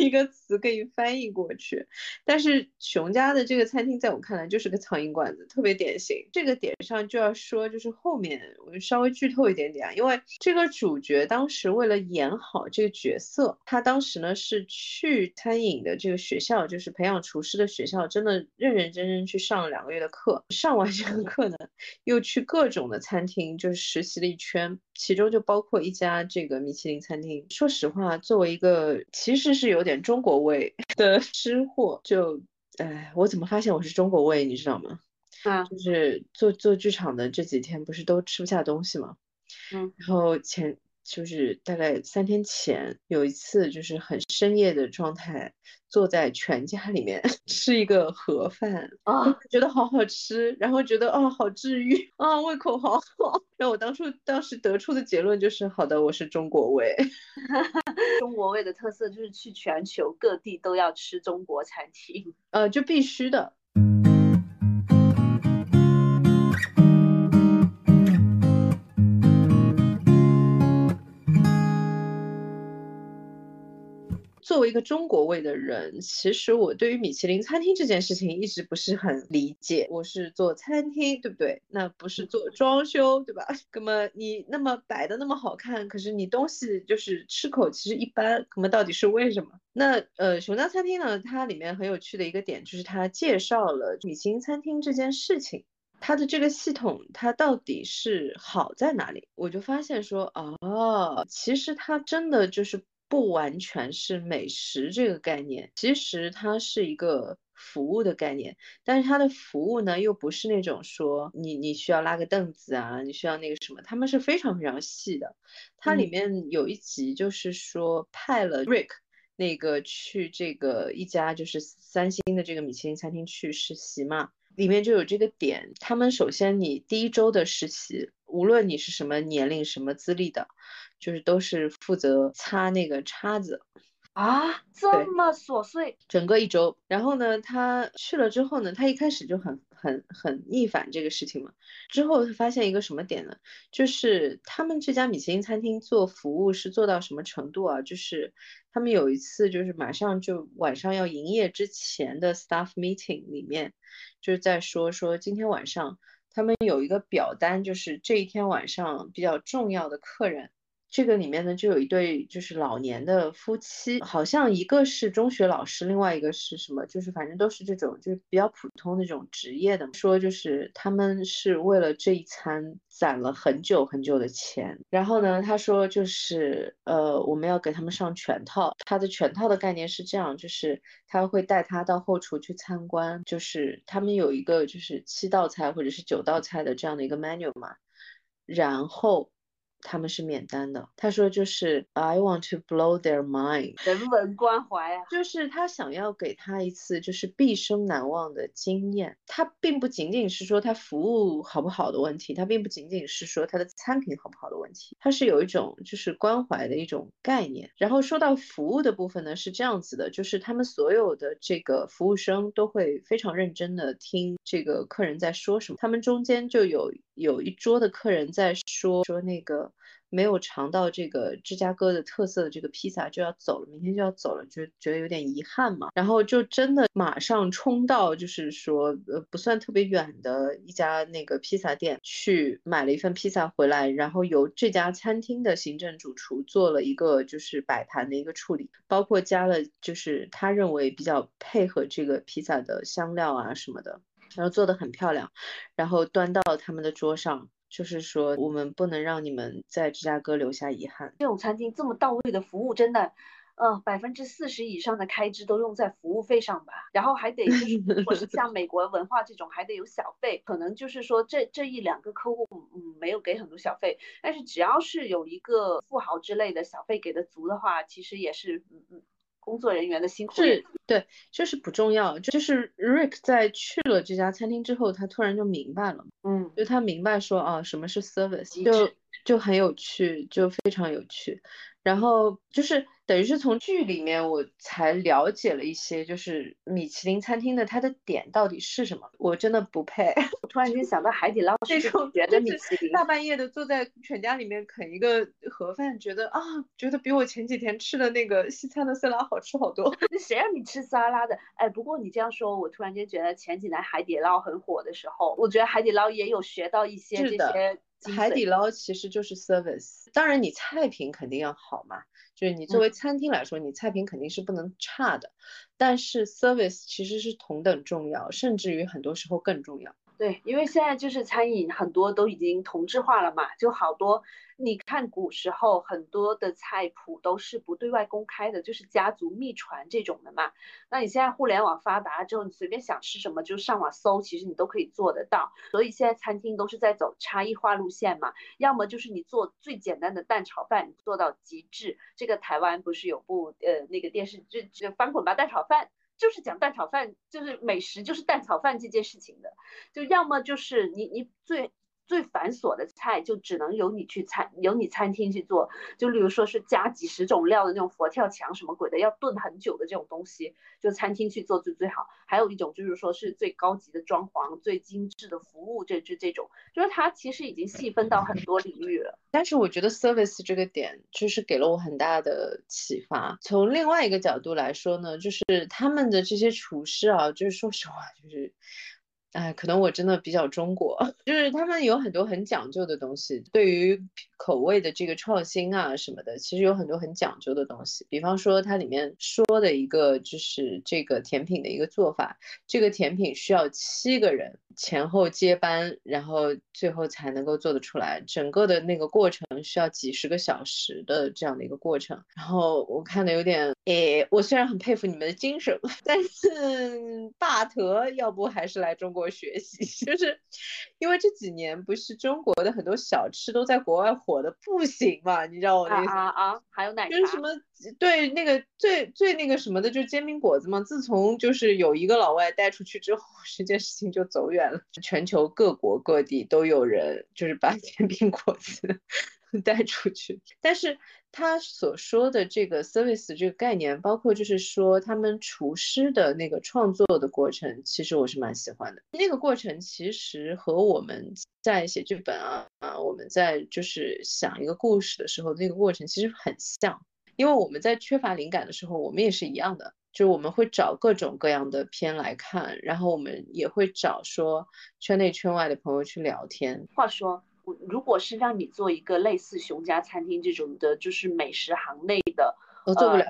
一个词可以翻译过去，但是熊家的这个餐厅在我看来就是个苍蝇馆子，特别典型。这个点上就要说，就是后面我就稍微剧透一点点啊，因为这个主角当时为了演好这个角色，他当时呢是去餐饮的这个学校，就是培养厨师的学校，真的认认真真去上了两个月的课。上完这个课呢，又去各种的餐厅就是实习了一圈，其中就包括一家这个米其林餐厅。说实话，作为一个其实是有点。点中国味 的吃货，就，哎，我怎么发现我是中国胃，你知道吗？啊，就是做做剧场的这几天，不是都吃不下东西吗？嗯，然后前就是大概三天前有一次，就是很深夜的状态，坐在全家里面 吃一个盒饭啊，觉得好好吃，然后觉得啊好治愈 啊，胃口好好。然后我当初当时得出的结论就是，好的，我是中国胃。中国胃的特色就是去全球各地都要吃中国餐厅，呃，就必须的。作为一个中国胃的人，其实我对于米其林餐厅这件事情一直不是很理解。我是做餐厅，对不对？那不是做装修，对吧？那么你那么摆的那么好看，可是你东西就是吃口其实一般，那么到底是为什么？那呃，熊家餐厅呢，它里面很有趣的一个点就是它介绍了米其林餐厅这件事情。它的这个系统，它到底是好在哪里？我就发现说，哦，其实它真的就是不完全是美食这个概念，其实它是一个服务的概念。但是它的服务呢，又不是那种说你你需要拉个凳子啊，你需要那个什么，他们是非常非常细的。它里面有一集就是说派了 Rick 那个去这个一家就是三星的这个米其林餐厅去实习嘛。里面就有这个点，他们首先你第一周的实习，无论你是什么年龄、什么资历的，就是都是负责擦那个叉子。啊，这么琐碎，整个一周。然后呢，他去了之后呢，他一开始就很很很逆反这个事情嘛。之后他发现一个什么点呢？就是他们这家米其林餐厅做服务是做到什么程度啊？就是他们有一次就是马上就晚上要营业之前的 staff meeting 里面，就是在说说今天晚上他们有一个表单，就是这一天晚上比较重要的客人。这个里面呢，就有一对就是老年的夫妻，好像一个是中学老师，另外一个是什么，就是反正都是这种就是比较普通那种职业的。说就是他们是为了这一餐攒了很久很久的钱。然后呢，他说就是呃，我们要给他们上全套。他的全套的概念是这样，就是他会带他到后厨去参观，就是他们有一个就是七道菜或者是九道菜的这样的一个 menu 嘛，然后。他们是免单的。他说就是 I want to blow their mind，人文关怀啊，就是他想要给他一次就是毕生难忘的经验。他并不仅仅是说他服务好不好的问题，他并不仅仅是说他的餐品好不好的问题，他是有一种就是关怀的一种概念。然后说到服务的部分呢，是这样子的，就是他们所有的这个服务生都会非常认真的听这个客人在说什么。他们中间就有有一桌的客人在说说那个。没有尝到这个芝加哥的特色的这个披萨就要走了，明天就要走了，就觉得有点遗憾嘛。然后就真的马上冲到，就是说呃不算特别远的一家那个披萨店去买了一份披萨回来，然后由这家餐厅的行政主厨做了一个就是摆盘的一个处理，包括加了就是他认为比较配合这个披萨的香料啊什么的，然后做的很漂亮，然后端到他们的桌上。就是说，我们不能让你们在芝加哥留下遗憾。这种餐厅这么到位的服务，真的，呃，百分之四十以上的开支都用在服务费上吧。然后还得就是，如果是像美国文化这种，还得有小费。可能就是说，这这一两个客户，嗯，没有给很多小费，但是只要是有一个富豪之类的小费给的足的话，其实也是，嗯嗯。工作人员的辛苦是，对，就是不重要。就是 Rick 在去了这家餐厅之后，他突然就明白了，嗯，就他明白说啊，什么是 service，就就很有趣，就非常有趣。然后就是等于是从剧里面我才了解了一些，就是米其林餐厅的它的点到底是什么。我真的不配。我突然间想到海底捞那种觉得米其林大半夜的坐在全家里面啃一个盒饭，觉得啊，觉得比我前几天吃的那个西餐的色拉好吃好多。那谁让你吃沙拉的？哎，不过你这样说，我突然间觉得前几年海底捞很火的时候，我觉得海底捞也有学到一些这些。海底捞其实就是 service，当然你菜品肯定要好嘛，就是你作为餐厅来说，你菜品肯定是不能差的，但是 service 其实是同等重要，甚至于很多时候更重要。对，因为现在就是餐饮很多都已经同质化了嘛，就好多。你看古时候很多的菜谱都是不对外公开的，就是家族秘传这种的嘛。那你现在互联网发达之后，你随便想吃什么就上网搜，其实你都可以做得到。所以现在餐厅都是在走差异化路线嘛，要么就是你做最简单的蛋炒饭做到极致。这个台湾不是有部呃那个电视剧《翻滚吧蛋炒饭》，就是讲蛋炒饭，就是美食就是蛋炒饭这件事情的。就要么就是你你最。最繁琐的菜就只能由你去餐由你餐厅去做，就比如说是加几十种料的那种佛跳墙什么鬼的，要炖很久的这种东西，就餐厅去做最最好。还有一种就是说是最高级的装潢、最精致的服务，这这这种，就是它其实已经细分到很多领域了。但是我觉得 service 这个点就是给了我很大的启发。从另外一个角度来说呢，就是他们的这些厨师啊，就是说实话，就是。哎，可能我真的比较中国，就是他们有很多很讲究的东西，对于口味的这个创新啊什么的，其实有很多很讲究的东西。比方说，它里面说的一个就是这个甜品的一个做法，这个甜品需要七个人前后接班，然后最后才能够做得出来。整个的那个过程需要几十个小时的这样的一个过程。然后我看的有点，诶，我虽然很佩服你们的精神，但是大特要不还是来中国。学习 就是因为这几年不是中国的很多小吃都在国外火的不行嘛，你知道我那意思啊啊，还有奶茶，就是什么对那个最最那个什么的，就是煎饼果子嘛。自从就是有一个老外带出去之后，这件事情就走远了。全球各国各地都有人就是把煎饼果子 带出去，但是。他所说的这个 service 这个概念，包括就是说他们厨师的那个创作的过程，其实我是蛮喜欢的。那个过程其实和我们在写剧本啊啊，我们在就是想一个故事的时候，那个过程其实很像。因为我们在缺乏灵感的时候，我们也是一样的，就是我们会找各种各样的片来看，然后我们也会找说圈内圈外的朋友去聊天。话说。如果是让你做一个类似熊家餐厅这种的，就是美食行内的，我做不了。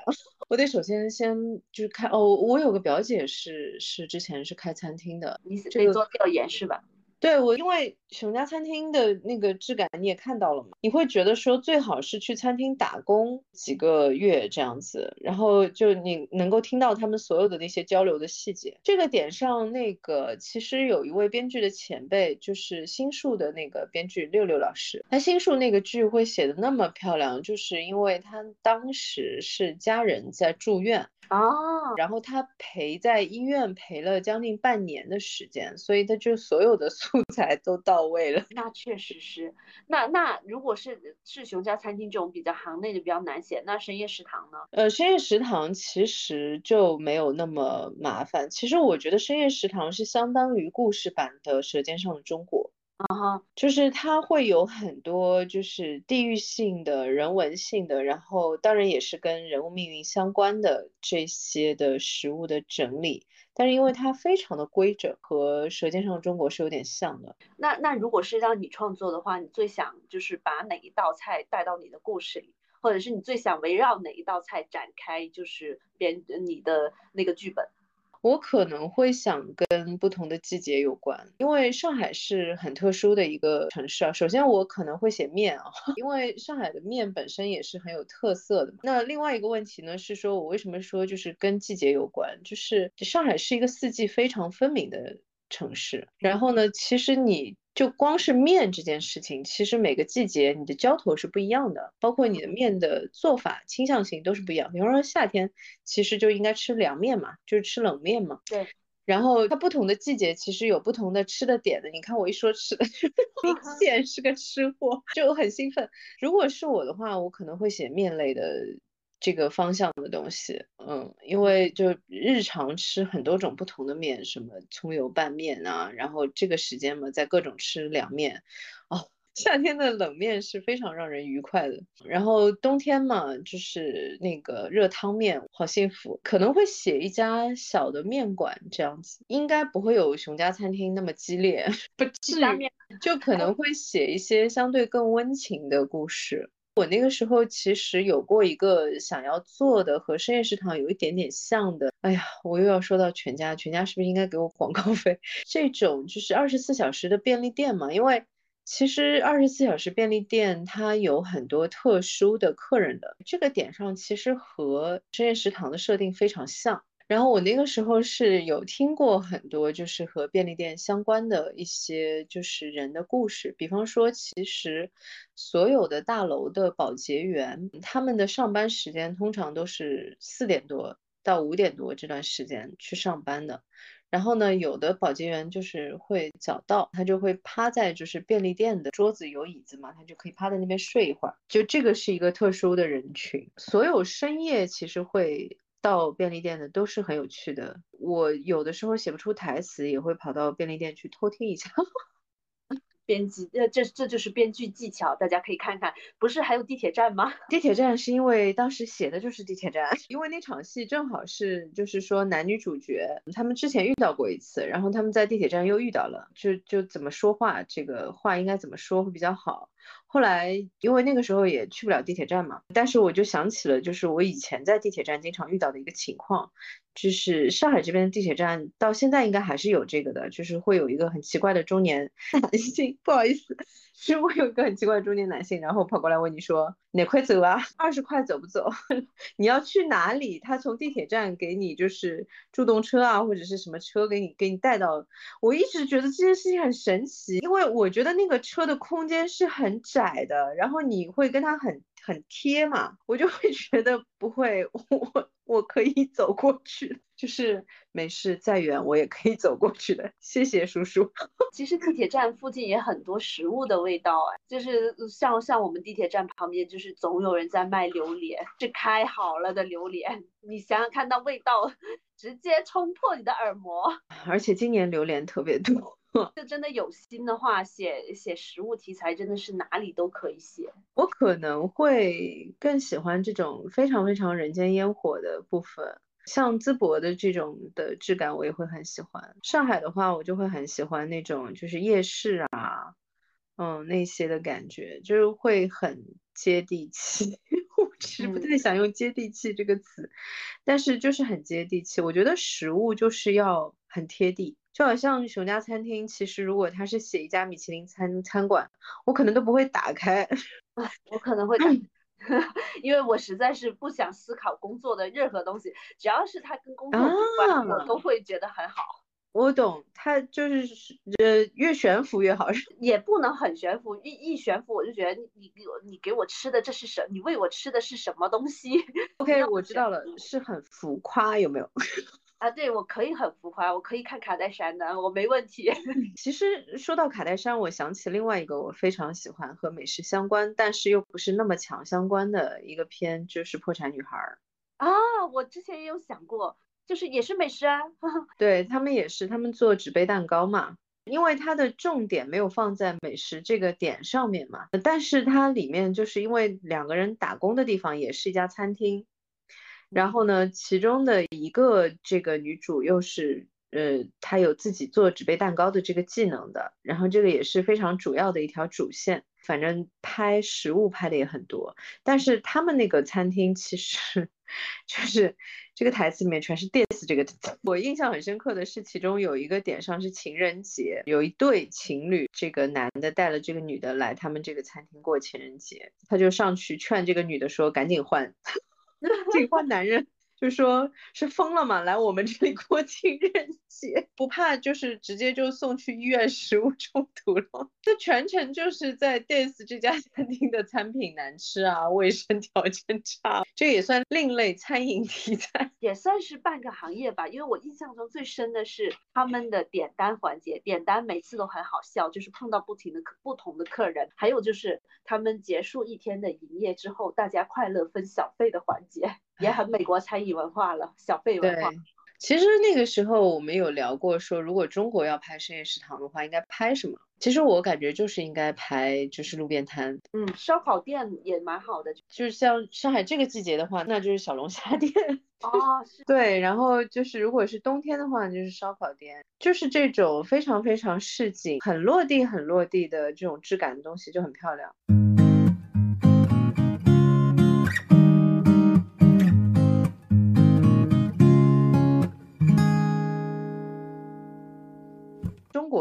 我得首先先就是开哦，我有个表姐是是之前是开餐厅的，你可以做调研是吧？对我，因为熊家餐厅的那个质感你也看到了嘛，你会觉得说最好是去餐厅打工几个月这样子，然后就你能够听到他们所有的那些交流的细节。这个点上，那个其实有一位编剧的前辈，就是新树的那个编剧六六老师，他新树那个剧会写的那么漂亮，就是因为他当时是家人在住院。哦，然后他陪在医院陪了将近半年的时间，所以他就所有的素材都到位了。那确实是，那那如果是是熊家餐厅这种比较行内的比较难写，那深夜食堂呢？呃，深夜食堂其实就没有那么麻烦。其实我觉得深夜食堂是相当于故事版的《舌尖上的中国》。啊哈，就是它会有很多就是地域性的人文性的，然后当然也是跟人物命运相关的这些的食物的整理，但是因为它非常的规整，和《舌尖上的中国》是有点像的。那那如果是让你创作的话，你最想就是把哪一道菜带到你的故事里，或者是你最想围绕哪一道菜展开，就是编你的那个剧本？我可能会想跟不同的季节有关，因为上海是很特殊的一个城市啊。首先，我可能会写面啊，因为上海的面本身也是很有特色的。那另外一个问题呢，是说我为什么说就是跟季节有关？就是上海是一个四季非常分明的城市。然后呢，其实你。就光是面这件事情，其实每个季节你的浇头是不一样的，包括你的面的做法倾向性都是不一样。比方说夏天，其实就应该吃凉面嘛，就是吃冷面嘛。对。然后它不同的季节其实有不同的吃的点的。你看我一说吃的，明显是个吃货，就很兴奋。如果是我的话，我可能会写面类的。这个方向的东西，嗯，因为就日常吃很多种不同的面，什么葱油拌面啊，然后这个时间嘛，在各种吃凉面，哦，夏天的冷面是非常让人愉快的，然后冬天嘛，就是那个热汤面，好幸福。可能会写一家小的面馆这样子，应该不会有熊家餐厅那么激烈，不至于，就可能会写一些相对更温情的故事。我那个时候其实有过一个想要做的和深夜食堂有一点点像的，哎呀，我又要说到全家，全家是不是应该给我广告费？这种就是二十四小时的便利店嘛，因为其实二十四小时便利店它有很多特殊的客人的，这个点上其实和深夜食堂的设定非常像。然后我那个时候是有听过很多，就是和便利店相关的一些就是人的故事。比方说，其实所有的大楼的保洁员，他们的上班时间通常都是四点多到五点多这段时间去上班的。然后呢，有的保洁员就是会早到，他就会趴在就是便利店的桌子有椅子嘛，他就可以趴在那边睡一会儿。就这个是一个特殊的人群，所有深夜其实会到便利店的都是很有趣的。我有的时候写不出台词，也会跑到便利店去偷听一下。编辑，呃，这这就是编剧技巧，大家可以看看。不是还有地铁站吗？地铁站是因为当时写的就是地铁站，因为那场戏正好是就是说男女主角他们之前遇到过一次，然后他们在地铁站又遇到了，就就怎么说话，这个话应该怎么说会比较好。后来因为那个时候也去不了地铁站嘛，但是我就想起了就是我以前在地铁站经常遇到的一个情况。就是上海这边的地铁站到现在应该还是有这个的，就是会有一个很奇怪的中年 男性，不好意思，是我有一个很奇怪的中年男性，然后跑过来问你说哪块走啊？二十块走不走？你要去哪里？他从地铁站给你就是助动车啊，或者是什么车给你给你带到。我一直觉得这件事情很神奇，因为我觉得那个车的空间是很窄的，然后你会跟他很。很贴嘛，我就会觉得不会，我我可以走过去，就是没事，再远我也可以走过去的。谢谢叔叔。其实地铁站附近也很多食物的味道啊，就是像像我们地铁站旁边，就是总有人在卖榴莲，是开好了的榴莲。你想想看，那味道直接冲破你的耳膜。而且今年榴莲特别多。就真的有心的话，写写食物题材真的是哪里都可以写。我可能会更喜欢这种非常非常人间烟火的部分，像淄博的这种的质感，我也会很喜欢。上海的话，我就会很喜欢那种就是夜市啊，嗯，那些的感觉，就是会很接地气。我其实不太想用接地气这个词，但是就是很接地气。我觉得食物就是要很贴地。就好像熊家餐厅，其实如果他是写一家米其林餐餐馆，我可能都不会打开，我可能会，因为我实在是不想思考工作的任何东西，只要是他跟工作有关，我都会觉得很好。我懂，他就是呃越悬浮越好，也不能很悬浮，一一悬浮我就觉得你你给我你给我吃的这是什，你喂我吃的是什么东西？OK，我知道了，是很浮夸，有没有？啊，对我可以很浮夸，我可以看卡戴珊的，我没问题。其实说到卡戴珊，我想起另外一个我非常喜欢和美食相关，但是又不是那么强相关的一个片，就是《破产女孩》啊。我之前也有想过，就是也是美食啊。对他们也是，他们做纸杯蛋糕嘛，因为它的重点没有放在美食这个点上面嘛，但是它里面就是因为两个人打工的地方也是一家餐厅。然后呢，其中的一个这个女主又是，呃，她有自己做纸杯蛋糕的这个技能的，然后这个也是非常主要的一条主线。反正拍食物拍的也很多，但是他们那个餐厅其实 就是这个台词里面全是 diss 这个。我印象很深刻的是，其中有一个点上是情人节，有一对情侣，这个男的带了这个女的来他们这个餐厅过情人节，他就上去劝这个女的说：“赶紧换。”赶紧换男人。就说是疯了嘛，来我们这里过情人节，不怕就是直接就送去医院食物中毒了。这全程就是在 diss 这家餐厅的餐品难吃啊，卫生条件差，这也算另类餐饮题材，也算是半个行业吧。因为我印象中最深的是他们的点单环节，点单每次都很好笑，就是碰到不停的不同的客人，还有就是他们结束一天的营业之后，大家快乐分小费的环节。也很美国餐饮文化了，小费文化。其实那个时候我们有聊过，说如果中国要拍深夜食堂的话，应该拍什么？其实我感觉就是应该拍就是路边摊。嗯，烧烤店也蛮好的，就是像上海这个季节的话，那就是小龙虾店。哦，是。对，然后就是如果是冬天的话，就是烧烤店，就是这种非常非常市井、很落地、很落地的这种质感的东西就很漂亮。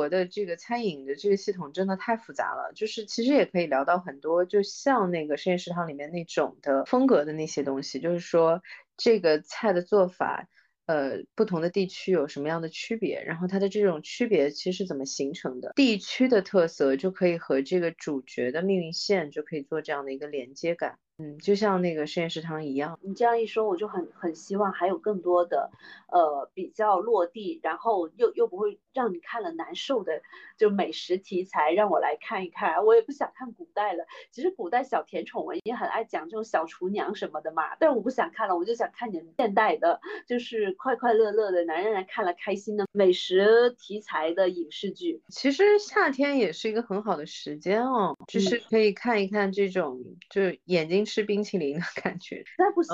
的这个餐饮的这个系统真的太复杂了，就是其实也可以聊到很多，就像那个深夜食堂里面那种的风格的那些东西，就是说这个菜的做法，呃，不同的地区有什么样的区别，然后它的这种区别其实是怎么形成的，地区的特色就可以和这个主角的命运线就可以做这样的一个连接感。嗯，就像那个实验食堂一样。你这样一说，我就很很希望还有更多的，呃，比较落地，然后又又不会让你看了难受的，就美食题材，让我来看一看。我也不想看古代了，其实古代小甜宠文也很爱讲这种小厨娘什么的嘛，但我不想看了，我就想看点现代的，就是快快乐乐的，能让人看了开心的美食题材的影视剧。其实夏天也是一个很好的时间哦，就是可以看一看这种，就眼睛。吃冰淇淋的感觉，那不行。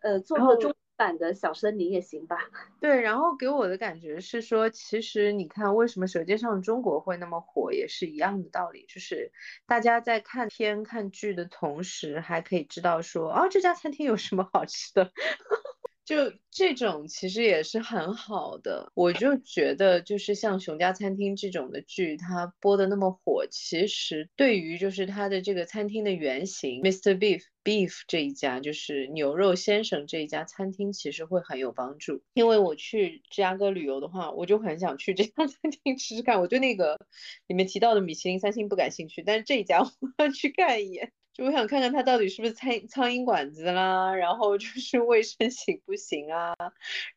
呃，做个中版的小森林也行吧。对，然后给我的感觉是说，其实你看，为什么《舌尖上的中国》会那么火，也是一样的道理，就是大家在看片看剧的同时，还可以知道说，哦，这家餐厅有什么好吃的。就这种其实也是很好的，我就觉得就是像《熊家餐厅》这种的剧，它播的那么火，其实对于就是它的这个餐厅的原型 Mr. Beef Beef 这一家，就是牛肉先生这一家餐厅，其实会很有帮助。因为我去芝加哥旅游的话，我就很想去这家餐厅吃吃看。我对那个里面提到的米其林三星不感兴趣，但是这一家我要去看一眼。就我想看看它到底是不是苍苍蝇馆子啦，然后就 是卫生行不行啊，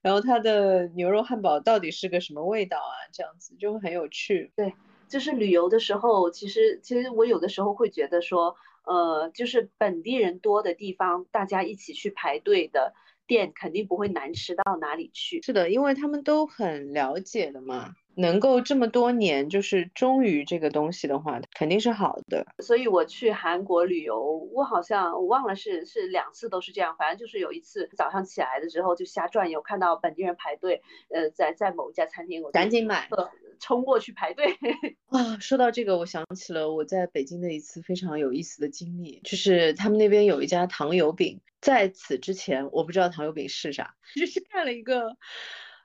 然后它的牛肉汉堡到底是个什么味道啊，这样子就会很有趣。对，就是旅游的时候，其实其实我有的时候会觉得说，呃，就是本地人多的地方，大家一起去排队的店，肯定不会难吃到哪里去。是的，因为他们都很了解的嘛。能够这么多年就是忠于这个东西的话，肯定是好的。所以我去韩国旅游，我好像我忘了是是两次都是这样，反正就是有一次早上起来的时候就瞎转悠，看到本地人排队，呃，在在某一家餐厅，我赶紧买，冲过去排队。啊，说到这个，我想起了我在北京的一次非常有意思的经历，就是他们那边有一家糖油饼，在此之前我不知道糖油饼是啥，就是看了一个。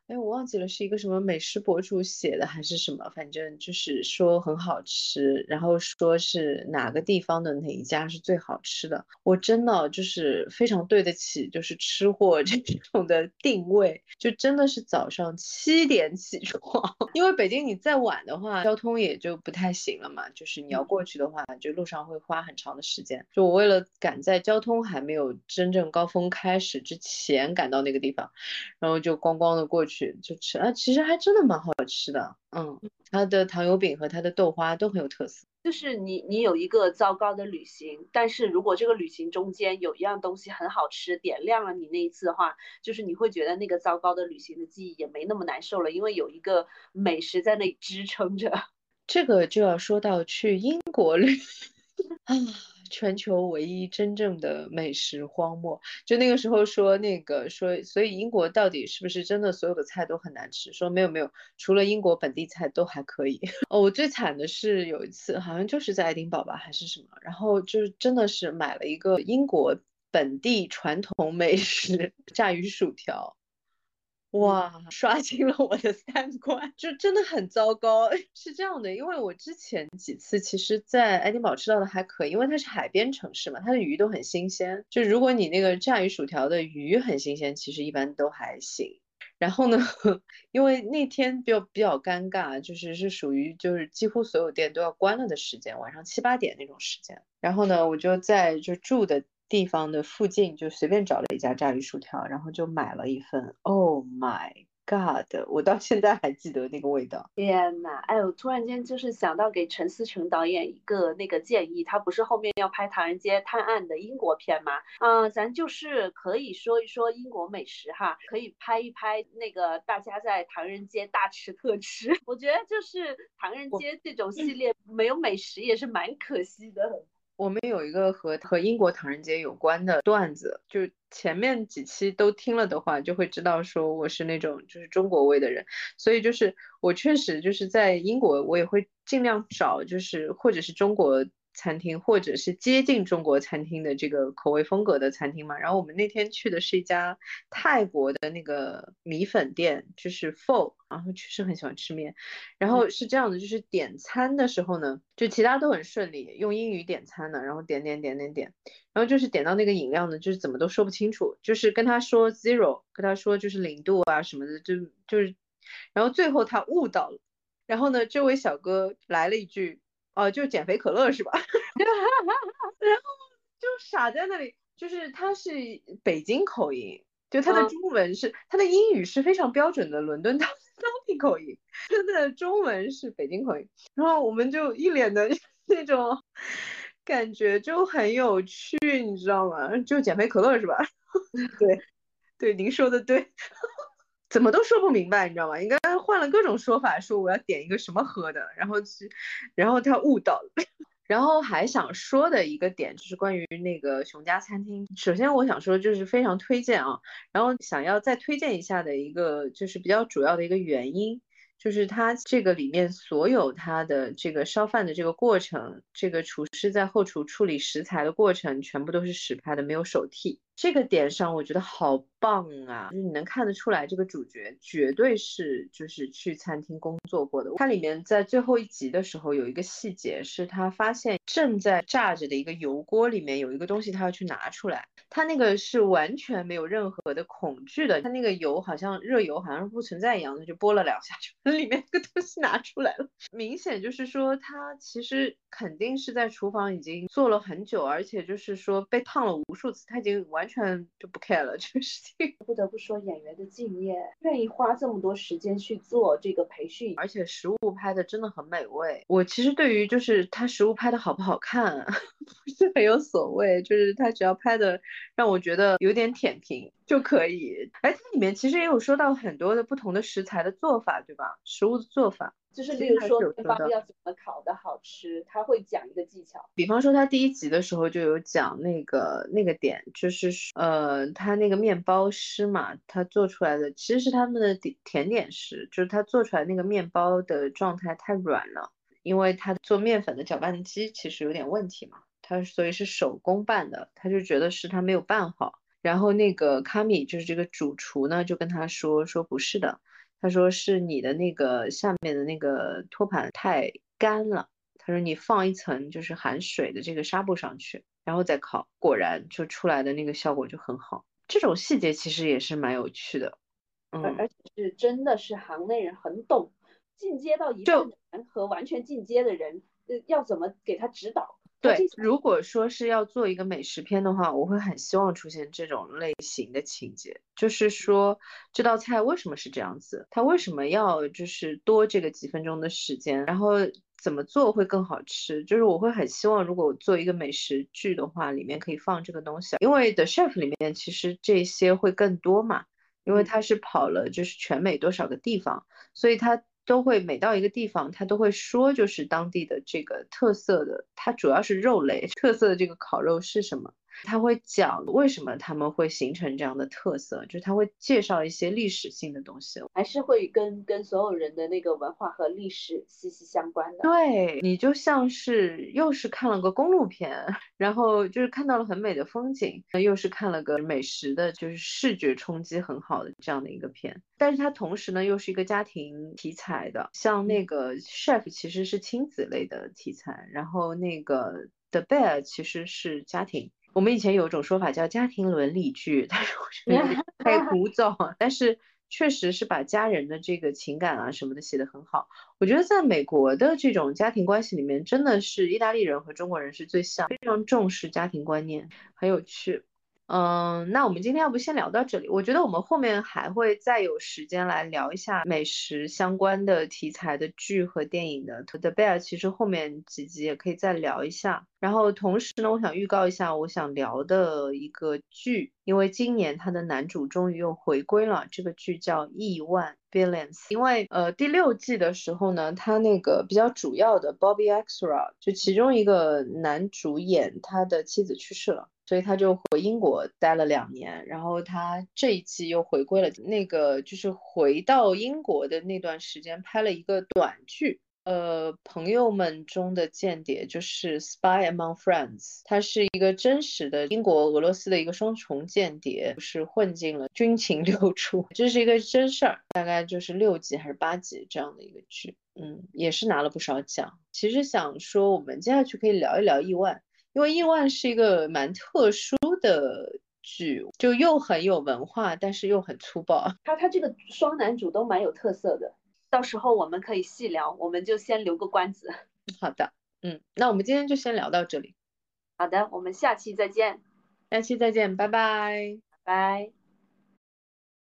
哎，我忘记了是一个什么美食博主写的还是什么，反正就是说很好吃，然后说是哪个地方的哪一家是最好吃的。我真的就是非常对得起就是吃货 这种的定位，就真的是早上七点起床，因为北京你再晚的话，交通也就不太行了嘛，就是你要过去的话，就路上会花很长的时间。就我为了赶在交通还没有真正高峰开始之前赶到那个地方，然后就咣咣的过去。去就吃啊，其实还真的蛮好吃的。嗯，它的糖油饼和它的豆花都很有特色。就是你你有一个糟糕的旅行，但是如果这个旅行中间有一样东西很好吃，点亮了你那一次的话，就是你会觉得那个糟糕的旅行的记忆也没那么难受了，因为有一个美食在那里支撑着。这个就要说到去英国旅啊。全球唯一真正的美食荒漠，就那个时候说那个说，所以英国到底是不是真的所有的菜都很难吃？说没有没有，除了英国本地菜都还可以。哦，我最惨的是有一次，好像就是在爱丁堡吧，还是什么，然后就是真的是买了一个英国本地传统美食 炸鱼薯条。哇，刷新了我的三观，就真的很糟糕。是这样的，因为我之前几次其实，在爱丁堡吃到的还可以，因为它是海边城市嘛，它的鱼都很新鲜。就如果你那个炸鱼薯条的鱼很新鲜，其实一般都还行。然后呢，因为那天比较比较尴尬，就是是属于就是几乎所有店都要关了的时间，晚上七八点那种时间。然后呢，我就在就住的。地方的附近就随便找了一家炸鱼薯条，然后就买了一份。Oh my god！我到现在还记得那个味道。天呐，哎，我突然间就是想到给陈思诚导演一个那个建议，他不是后面要拍《唐人街探案》的英国片吗？啊，咱就是可以说一说英国美食哈，可以拍一拍那个大家在唐人街大吃特吃。我觉得就是唐人街这种系列没有美食也是蛮可惜的。我们有一个和和英国唐人街有关的段子，就前面几期都听了的话，就会知道说我是那种就是中国味的人，所以就是我确实就是在英国，我也会尽量找就是或者是中国。餐厅或者是接近中国餐厅的这个口味风格的餐厅嘛，然后我们那天去的是一家泰国的那个米粉店，就是 Pho，然后确实很喜欢吃面，然后是这样的，就是点餐的时候呢，就其他都很顺利，用英语点餐呢，然后点点点点点，然后就是点到那个饮料呢，就是怎么都说不清楚，就是跟他说 zero，跟他说就是零度啊什么的，就就是，然后最后他悟到了，然后呢，这位小哥来了一句。哦，就减肥可乐是吧？然后就傻在那里，就是他是北京口音，就他的中文是他的英语是非常标准的伦敦当当地口音，他的中文是北京口音，然后我们就一脸的那种感觉就很有趣，你知道吗？就减肥可乐是吧？对，对，您说的对。怎么都说不明白，你知道吗？应该换了各种说法，说我要点一个什么喝的，然后去，然后他悟到了。然后还想说的一个点就是关于那个熊家餐厅。首先我想说就是非常推荐啊，然后想要再推荐一下的一个就是比较主要的一个原因。就是它这个里面所有它的这个烧饭的这个过程，这个厨师在后厨处理食材的过程，全部都是实拍的，没有手替。这个点上我觉得好棒啊！就是你能看得出来，这个主角绝对是就是去餐厅工作过的。它里面在最后一集的时候有一个细节，是他发现正在炸着的一个油锅里面有一个东西，他要去拿出来。他那个是完全没有任何的恐惧的，他那个油好像热油好像是不存在一样的，就拨了两下就把里面那个东西拿出来了。明显就是说他其实肯定是在厨房已经做了很久，而且就是说被烫了无数次，他已经完。全就不 care 了 这个事情，不得不说演员的敬业，愿意花这么多时间去做这个培训，而且食物拍的真的很美味。我其实对于就是他食物拍的好不好看，不是很有所谓，就是他只要拍的让我觉得有点舔屏就可以。哎，它里面其实也有说到很多的不同的食材的做法，对吧？食物的做法。就是例如说面包要怎么烤的好吃，他会讲一个技巧。比方说他第一集的时候就有讲那个那个点，就是呃他那个面包师嘛，他做出来的其实是他们的甜甜点师，就是他做出来那个面包的状态太软了，因为他做面粉的搅拌机其实有点问题嘛，他所以是手工办的，他就觉得是他没有办好。然后那个卡米就是这个主厨呢，就跟他说说不是的。他说是你的那个下面的那个托盘太干了。他说你放一层就是含水的这个纱布上去，然后再烤，果然就出来的那个效果就很好。这种细节其实也是蛮有趣的，嗯，而且是真的是行内人很懂，进阶到一半和完全进阶的人，呃，要怎么给他指导？对，如果说是要做一个美食片的话，我会很希望出现这种类型的情节，就是说这道菜为什么是这样子，它为什么要就是多这个几分钟的时间，然后怎么做会更好吃，就是我会很希望如果我做一个美食剧的话，里面可以放这个东西，因为 The Chef 里面其实这些会更多嘛，因为他是跑了就是全美多少个地方，所以他。都会每到一个地方，他都会说，就是当地的这个特色的，它主要是肉类特色的这个烤肉是什么。他会讲为什么他们会形成这样的特色，就是他会介绍一些历史性的东西，还是会跟跟所有人的那个文化和历史息息相关的。对你就像是又是看了个公路片，然后就是看到了很美的风景，又是看了个美食的，就是视觉冲击很好的这样的一个片。但是它同时呢又是一个家庭题材的，像那个 chef 其实是亲子类的题材，然后那个 The Bear 其实是家庭。我们以前有一种说法叫家庭伦理剧，但是我觉得 太枯燥。但是确实是把家人的这个情感啊什么的写得很好。我觉得在美国的这种家庭关系里面，真的是意大利人和中国人是最像，非常重视家庭观念，很有趣。嗯，那我们今天要不先聊到这里？我觉得我们后面还会再有时间来聊一下美食相关的题材的剧和电影的。The Bear 其实后面几集也可以再聊一下。然后同时呢，我想预告一下我想聊的一个剧，因为今年它的男主终于又回归了。这个剧叫《亿万 Billions》。因为呃第六季的时候呢，他那个比较主要的 Bobby exera 就其中一个男主演，他的妻子去世了。所以他就回英国待了两年，然后他这一季又回归了，那个就是回到英国的那段时间拍了一个短剧，呃，朋友们中的间谍就是《Spy Among Friends》，它是一个真实的英国俄罗斯的一个双重间谍，是混进了军情六处，这是一个真事儿，大概就是六集还是八集这样的一个剧，嗯，也是拿了不少奖。其实想说，我们接下去可以聊一聊意外。因为《亿万》是一个蛮特殊的剧，就又很有文化，但是又很粗暴。他他这个双男主都蛮有特色的，到时候我们可以细聊，我们就先留个关子。好的，嗯，那我们今天就先聊到这里。好的，我们下期再见，下期再见，拜拜。拜。